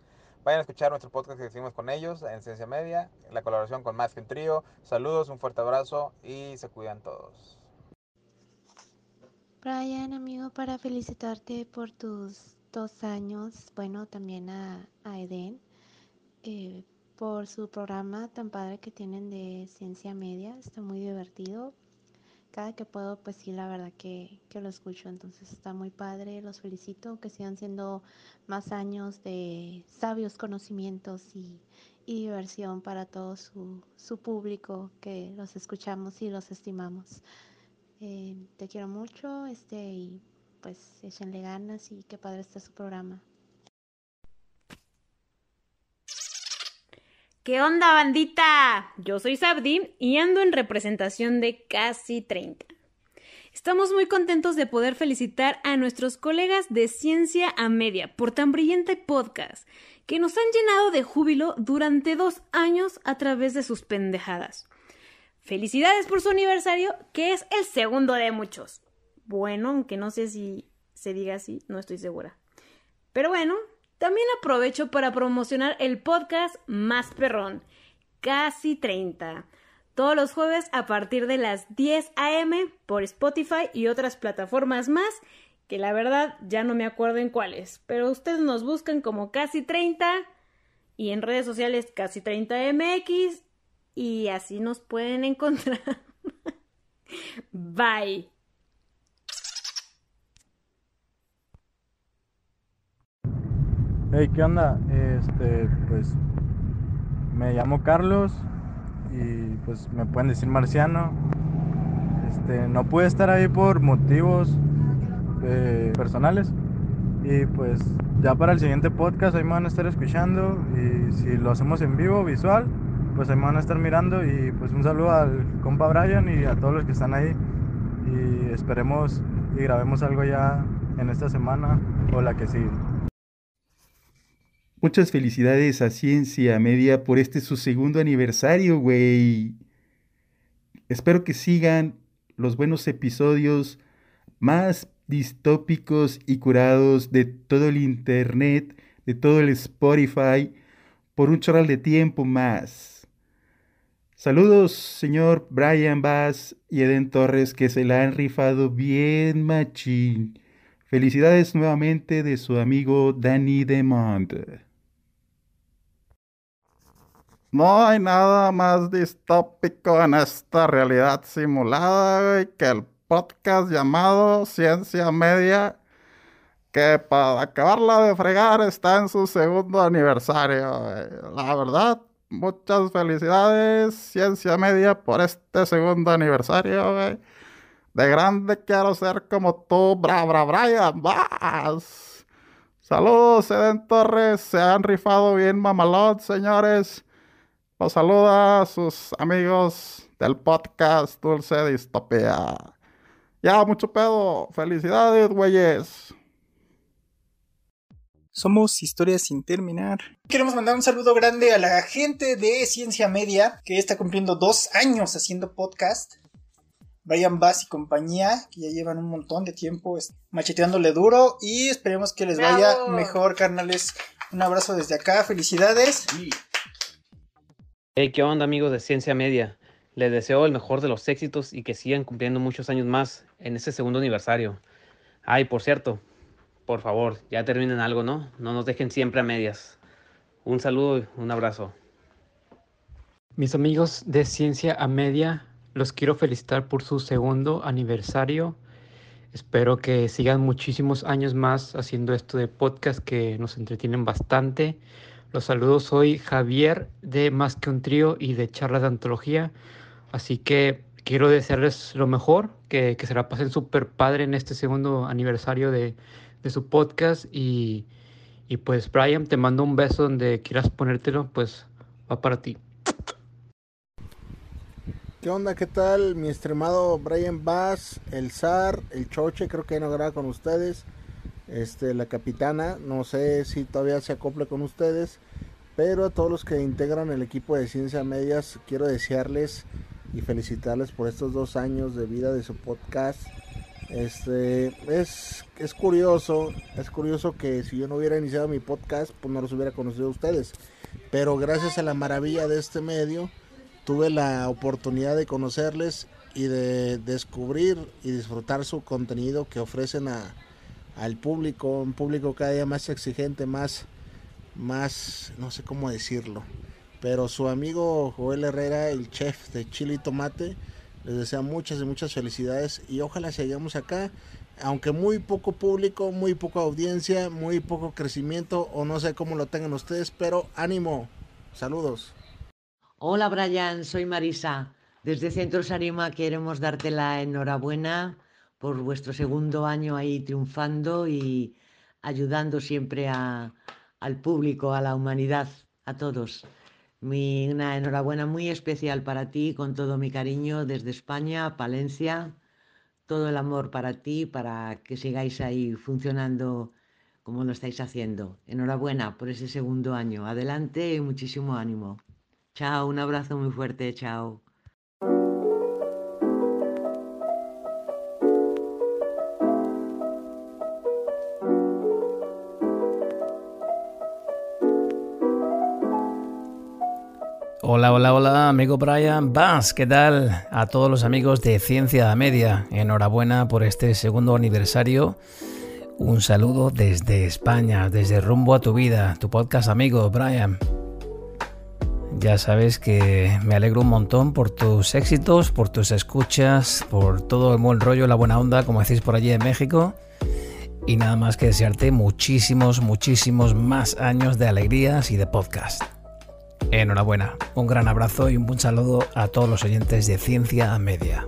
Vayan a escuchar nuestro podcast que hicimos con ellos en Ciencia Media, la colaboración con Más que un Trío. Saludos, un fuerte abrazo y se cuidan todos. Brian, amigo, para felicitarte por tus dos años, bueno, también a, a Eden, eh, por su programa tan padre que tienen de Ciencia Media, está muy divertido cada que puedo, pues sí, la verdad que, que, lo escucho. Entonces está muy padre, los felicito, que sigan siendo más años de sabios conocimientos y, y diversión para todo su, su, público que los escuchamos y los estimamos. Eh, te quiero mucho este, y pues échenle ganas y qué padre está su programa. ¿Qué onda, bandita? Yo soy Sabdi y ando en representación de casi 30. Estamos muy contentos de poder felicitar a nuestros colegas de Ciencia a Media por tan brillante podcast que nos han llenado de júbilo durante dos años a través de sus pendejadas. Felicidades por su aniversario, que es el segundo de muchos. Bueno, aunque no sé si se diga así, no estoy segura. Pero bueno, también aprovecho para promocionar el podcast Más Perrón, casi 30. Todos los jueves a partir de las 10 a.m. por Spotify y otras plataformas más, que la verdad ya no me acuerdo en cuáles, pero ustedes nos buscan como casi 30 y en redes sociales casi 30 MX y así nos pueden encontrar. Bye. Hey, ¿qué onda? Este, pues me llamo Carlos y pues me pueden decir marciano. Este, no pude estar ahí por motivos eh, personales y pues ya para el siguiente podcast ahí me van a estar escuchando y si lo hacemos en vivo, visual, pues ahí me van a estar mirando y pues un saludo al compa Brian y a todos los que están ahí y esperemos y grabemos algo ya en esta semana o la que sigue. Muchas felicidades a Ciencia Media por este su segundo aniversario, güey. Espero que sigan los buenos episodios más distópicos y curados de todo el internet, de todo el Spotify, por un chorral de tiempo más. Saludos, señor Brian Bass y Eden Torres, que se la han rifado bien machín. Felicidades nuevamente de su amigo Danny Demont. No hay nada más distópico en esta realidad simulada, que el podcast llamado Ciencia Media, que para acabarla de fregar está en su segundo aniversario. La verdad, muchas felicidades, Ciencia Media, por este segundo aniversario. De grande quiero ser como tú, bra, bra, Brian, vas. Saludos, Eden Torres, se han rifado bien mamalot, señores. Los saluda a sus amigos del podcast Dulce Distopía. Ya, mucho pedo. Felicidades, güeyes. Somos Historias sin terminar. Queremos mandar un saludo grande a la gente de Ciencia Media, que está cumpliendo dos años haciendo podcast. Brian Bass y compañía, que ya llevan un montón de tiempo macheteándole duro. Y esperemos que les vaya ¡Bravo! mejor, carnales. Un abrazo desde acá, felicidades. Hey, ¿qué onda amigos de Ciencia Media? Les deseo el mejor de los éxitos y que sigan cumpliendo muchos años más en este segundo aniversario. Ay, por cierto, por favor, ya terminen algo, ¿no? No nos dejen siempre a medias. Un saludo y un abrazo. Mis amigos de Ciencia a Media, los quiero felicitar por su segundo aniversario. Espero que sigan muchísimos años más haciendo esto de podcast que nos entretienen bastante. Los saludos, soy Javier de Más que un trío y de charlas de antología. Así que quiero desearles lo mejor, que, que se la pasen súper padre en este segundo aniversario de, de su podcast. Y, y pues Brian, te mando un beso donde quieras ponértelo, pues va para ti. ¿Qué onda? ¿Qué tal? Mi extremado Brian Bass, el zar, el choche, creo que no graba con ustedes. Este, la capitana, no sé si todavía se acople con ustedes. Pero a todos los que integran el equipo de Ciencia Medias, quiero desearles y felicitarles por estos dos años de vida de su podcast. Este es, es curioso, es curioso que si yo no hubiera iniciado mi podcast, pues no los hubiera conocido a ustedes. Pero gracias a la maravilla de este medio, tuve la oportunidad de conocerles y de descubrir y disfrutar su contenido que ofrecen a, al público, un público cada día más exigente, más, más, no sé cómo decirlo. Pero su amigo Joel Herrera, el chef de Chile Tomate, les desea muchas y muchas felicidades y ojalá sigamos acá, aunque muy poco público, muy poca audiencia, muy poco crecimiento o no sé cómo lo tengan ustedes, pero ánimo, saludos. Hola Brian, soy Marisa. Desde Centros Anima queremos darte la enhorabuena por vuestro segundo año ahí triunfando y ayudando siempre al público, a la humanidad, a todos. Mi, una enhorabuena muy especial para ti, con todo mi cariño desde España, Palencia. Todo el amor para ti, para que sigáis ahí funcionando como lo estáis haciendo. Enhorabuena por ese segundo año. Adelante y muchísimo ánimo. Chao, un abrazo muy fuerte, chao. Hola, hola, hola, amigo Brian Bass, ¿qué tal? A todos los amigos de Ciencia Media, enhorabuena por este segundo aniversario. Un saludo desde España, desde Rumbo a tu Vida, tu podcast amigo Brian. Ya sabes que me alegro un montón por tus éxitos, por tus escuchas, por todo el buen rollo, la buena onda, como decís por allí en México. Y nada más que desearte muchísimos, muchísimos más años de alegrías y de podcast. Enhorabuena, un gran abrazo y un buen saludo a todos los oyentes de Ciencia Media.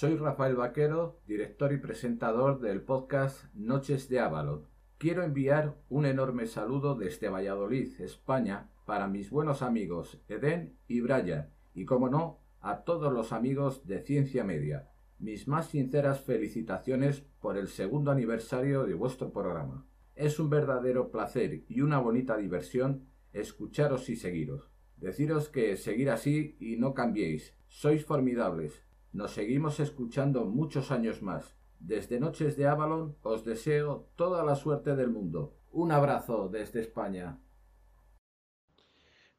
Soy Rafael Vaquero, director y presentador del podcast Noches de Avalon. Quiero enviar un enorme saludo desde Valladolid, España, para mis buenos amigos Eden y Brian, y como no, a todos los amigos de Ciencia Media. Mis más sinceras felicitaciones por el segundo aniversario de vuestro programa. Es un verdadero placer y una bonita diversión escucharos y seguiros. Deciros que seguir así y no cambiéis. Sois formidables. Nos seguimos escuchando muchos años más. Desde Noches de Avalon os deseo toda la suerte del mundo. Un abrazo desde España.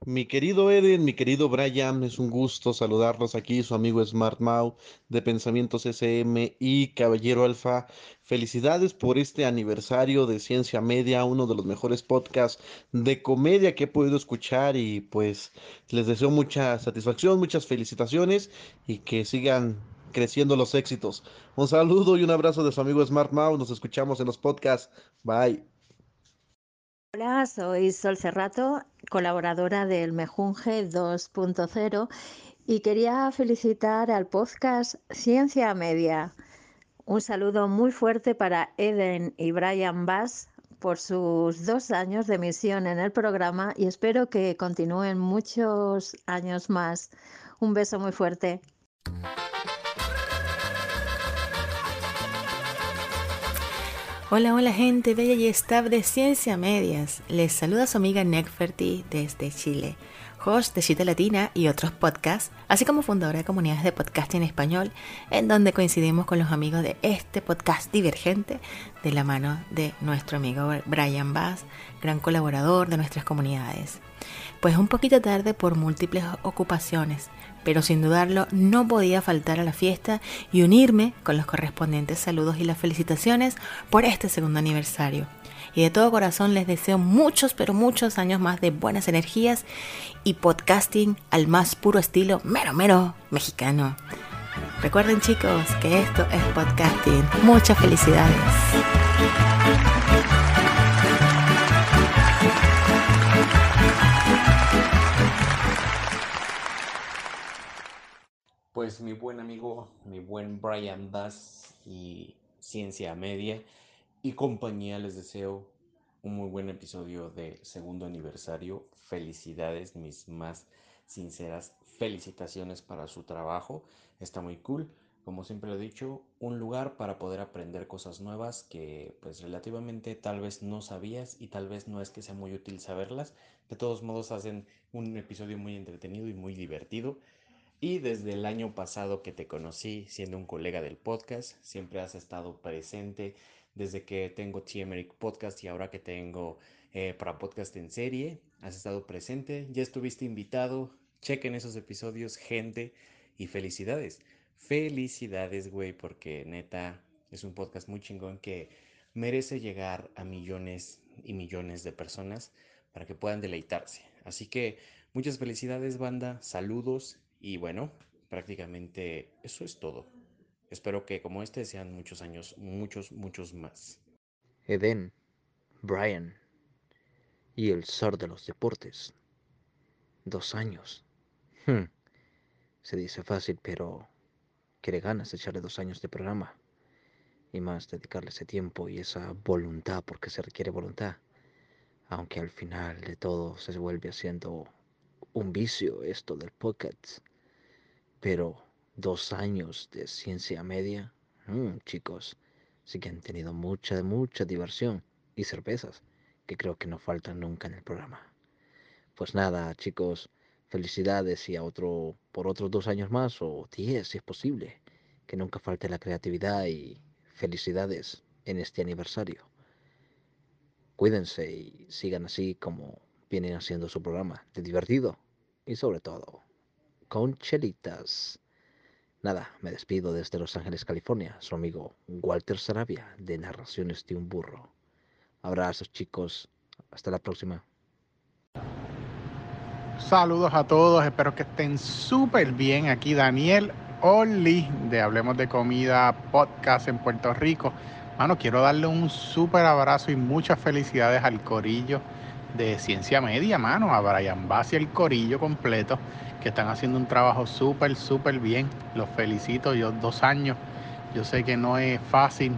Mi querido Eden, mi querido Brian, es un gusto saludarlos aquí, su amigo Smart Mau de Pensamientos SM y Caballero Alfa. Felicidades por este aniversario de Ciencia Media, uno de los mejores podcasts de comedia que he podido escuchar y pues les deseo mucha satisfacción, muchas felicitaciones y que sigan creciendo los éxitos. Un saludo y un abrazo de su amigo Smart Mau, nos escuchamos en los podcasts. Bye. Soy Sol Serrato, colaboradora del Mejunje 2.0 y quería felicitar al podcast Ciencia Media. Un saludo muy fuerte para Eden y Brian Bass por sus dos años de emisión en el programa y espero que continúen muchos años más. Un beso muy fuerte. Hola, hola gente bella y staff de Ciencia Medias. Les saluda su amiga Necferty desde Chile, host de Chita Latina y otros podcasts, así como fundadora de comunidades de podcast en español, en donde coincidimos con los amigos de este podcast divergente de la mano de nuestro amigo Brian Bass, gran colaborador de nuestras comunidades. Pues un poquito tarde por múltiples ocupaciones, pero sin dudarlo no podía faltar a la fiesta y unirme con los correspondientes saludos y las felicitaciones por este segundo aniversario. Y de todo corazón les deseo muchos, pero muchos años más de buenas energías y podcasting al más puro estilo mero, mero mexicano. Recuerden chicos que esto es podcasting. Muchas felicidades. Pues mi buen amigo, mi buen Brian Bass y Ciencia Media y compañía les deseo un muy buen episodio de segundo aniversario. Felicidades, mis más sinceras felicitaciones para su trabajo. Está muy cool. Como siempre lo he dicho, un lugar para poder aprender cosas nuevas que pues relativamente tal vez no sabías y tal vez no es que sea muy útil saberlas. De todos modos hacen un episodio muy entretenido y muy divertido. Y desde el año pasado que te conocí siendo un colega del podcast, siempre has estado presente desde que tengo TMeric Podcast y ahora que tengo eh, para podcast en serie, has estado presente, ya estuviste invitado, chequen esos episodios, gente, y felicidades. Felicidades, güey, porque neta es un podcast muy chingón que merece llegar a millones y millones de personas para que puedan deleitarse. Así que muchas felicidades, banda, saludos y bueno, prácticamente eso es todo. Espero que como este sean muchos años, muchos, muchos más. Eden, Brian y el zar de los deportes. Dos años. Hmm. Se dice fácil, pero quiere ganas de echarle dos años de programa. Y más dedicarle ese tiempo y esa voluntad, porque se requiere voluntad. Aunque al final de todo se vuelve haciendo un vicio esto del podcast. Pero dos años de ciencia media, mm, chicos, sí que han tenido mucha, mucha diversión y cervezas, que creo que no faltan nunca en el programa. Pues nada, chicos, felicidades y a otro, por otros dos años más o diez, si es posible. Que nunca falte la creatividad y felicidades en este aniversario. Cuídense y sigan así como vienen haciendo su programa, de divertido y sobre todo con chelitas. Nada, me despido desde Los Ángeles, California, su amigo Walter Sarabia de Narraciones de un Burro. Abrazos chicos, hasta la próxima. Saludos a todos, espero que estén súper bien. Aquí Daniel Oli de Hablemos de Comida Podcast en Puerto Rico. Mano, quiero darle un súper abrazo y muchas felicidades al corillo de Ciencia Media, mano, a Brian Bass el corillo completo, que están haciendo un trabajo súper, súper bien. Los felicito, yo dos años, yo sé que no es fácil,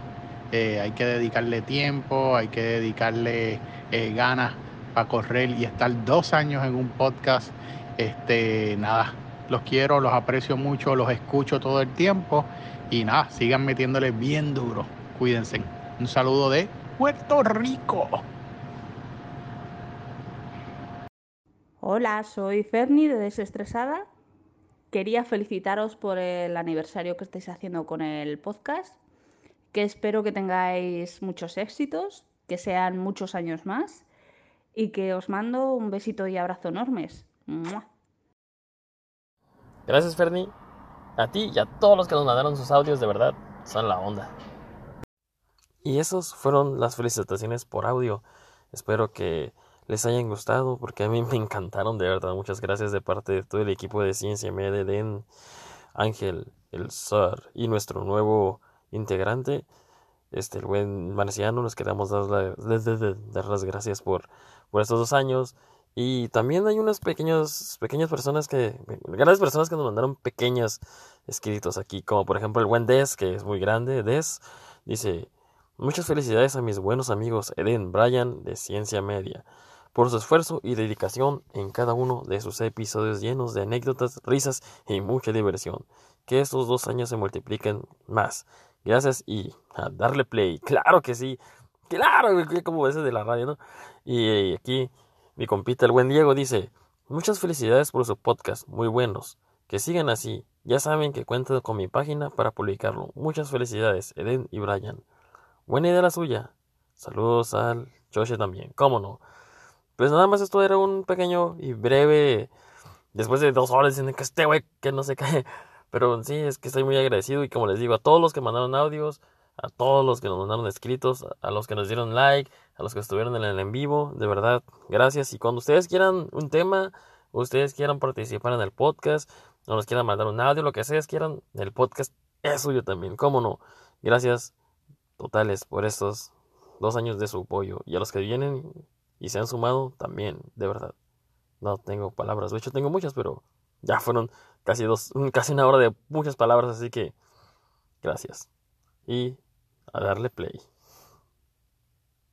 eh, hay que dedicarle tiempo, hay que dedicarle eh, ganas para correr y estar dos años en un podcast. Este, nada, los quiero, los aprecio mucho, los escucho todo el tiempo y nada, sigan metiéndole bien duro. Cuídense. Un saludo de Puerto Rico. Hola, soy Ferni de Desestresada. Quería felicitaros por el aniversario que estáis haciendo con el podcast, que espero que tengáis muchos éxitos, que sean muchos años más y que os mando un besito y abrazo enormes. Gracias, Ferni. A ti y a todos los que nos mandaron sus audios, de verdad, son la onda. Y esas fueron las felicitaciones por audio. Espero que les hayan gustado porque a mí me encantaron, de verdad. Muchas gracias de parte de todo el equipo de Ciencia Media, de Ángel, el SAR y nuestro nuevo integrante, este, el buen Marciano. Nos queremos dar, dar las gracias por, por estos dos años. Y también hay unas pequeñas, pequeñas personas que, grandes personas que nos mandaron pequeños escritos aquí, como por ejemplo el buen Des, que es muy grande, Des, dice, muchas felicidades a mis buenos amigos Eden, Brian, de Ciencia Media, por su esfuerzo y dedicación en cada uno de sus episodios llenos de anécdotas, risas y mucha diversión. Que estos dos años se multipliquen más. Gracias y a darle play. Claro que sí. Claro, como ese de la radio, ¿no? Y aquí mi compita, el buen Diego, dice, muchas felicidades por su podcast, muy buenos. Que sigan así. Ya saben que cuento con mi página para publicarlo. Muchas felicidades, Eden y Brian. Buena idea la suya. Saludos al Choche también, cómo no. Pues nada más esto era un pequeño y breve después de dos horas diciendo que este güey que no se cae. Pero sí, es que estoy muy agradecido y como les digo, a todos los que mandaron audios, a todos los que nos mandaron escritos, a los que nos dieron like, a los que estuvieron en el en vivo, de verdad, gracias. Y cuando ustedes quieran un tema, ustedes quieran participar en el podcast, o nos quieran mandar un audio, lo que ustedes quieran, el podcast es suyo también, cómo no. Gracias totales por estos dos años de su apoyo y a los que vienen y se han sumado también, de verdad. No tengo palabras, de hecho tengo muchas, pero ya fueron casi dos, casi una hora de muchas palabras, así que gracias. Y a darle play.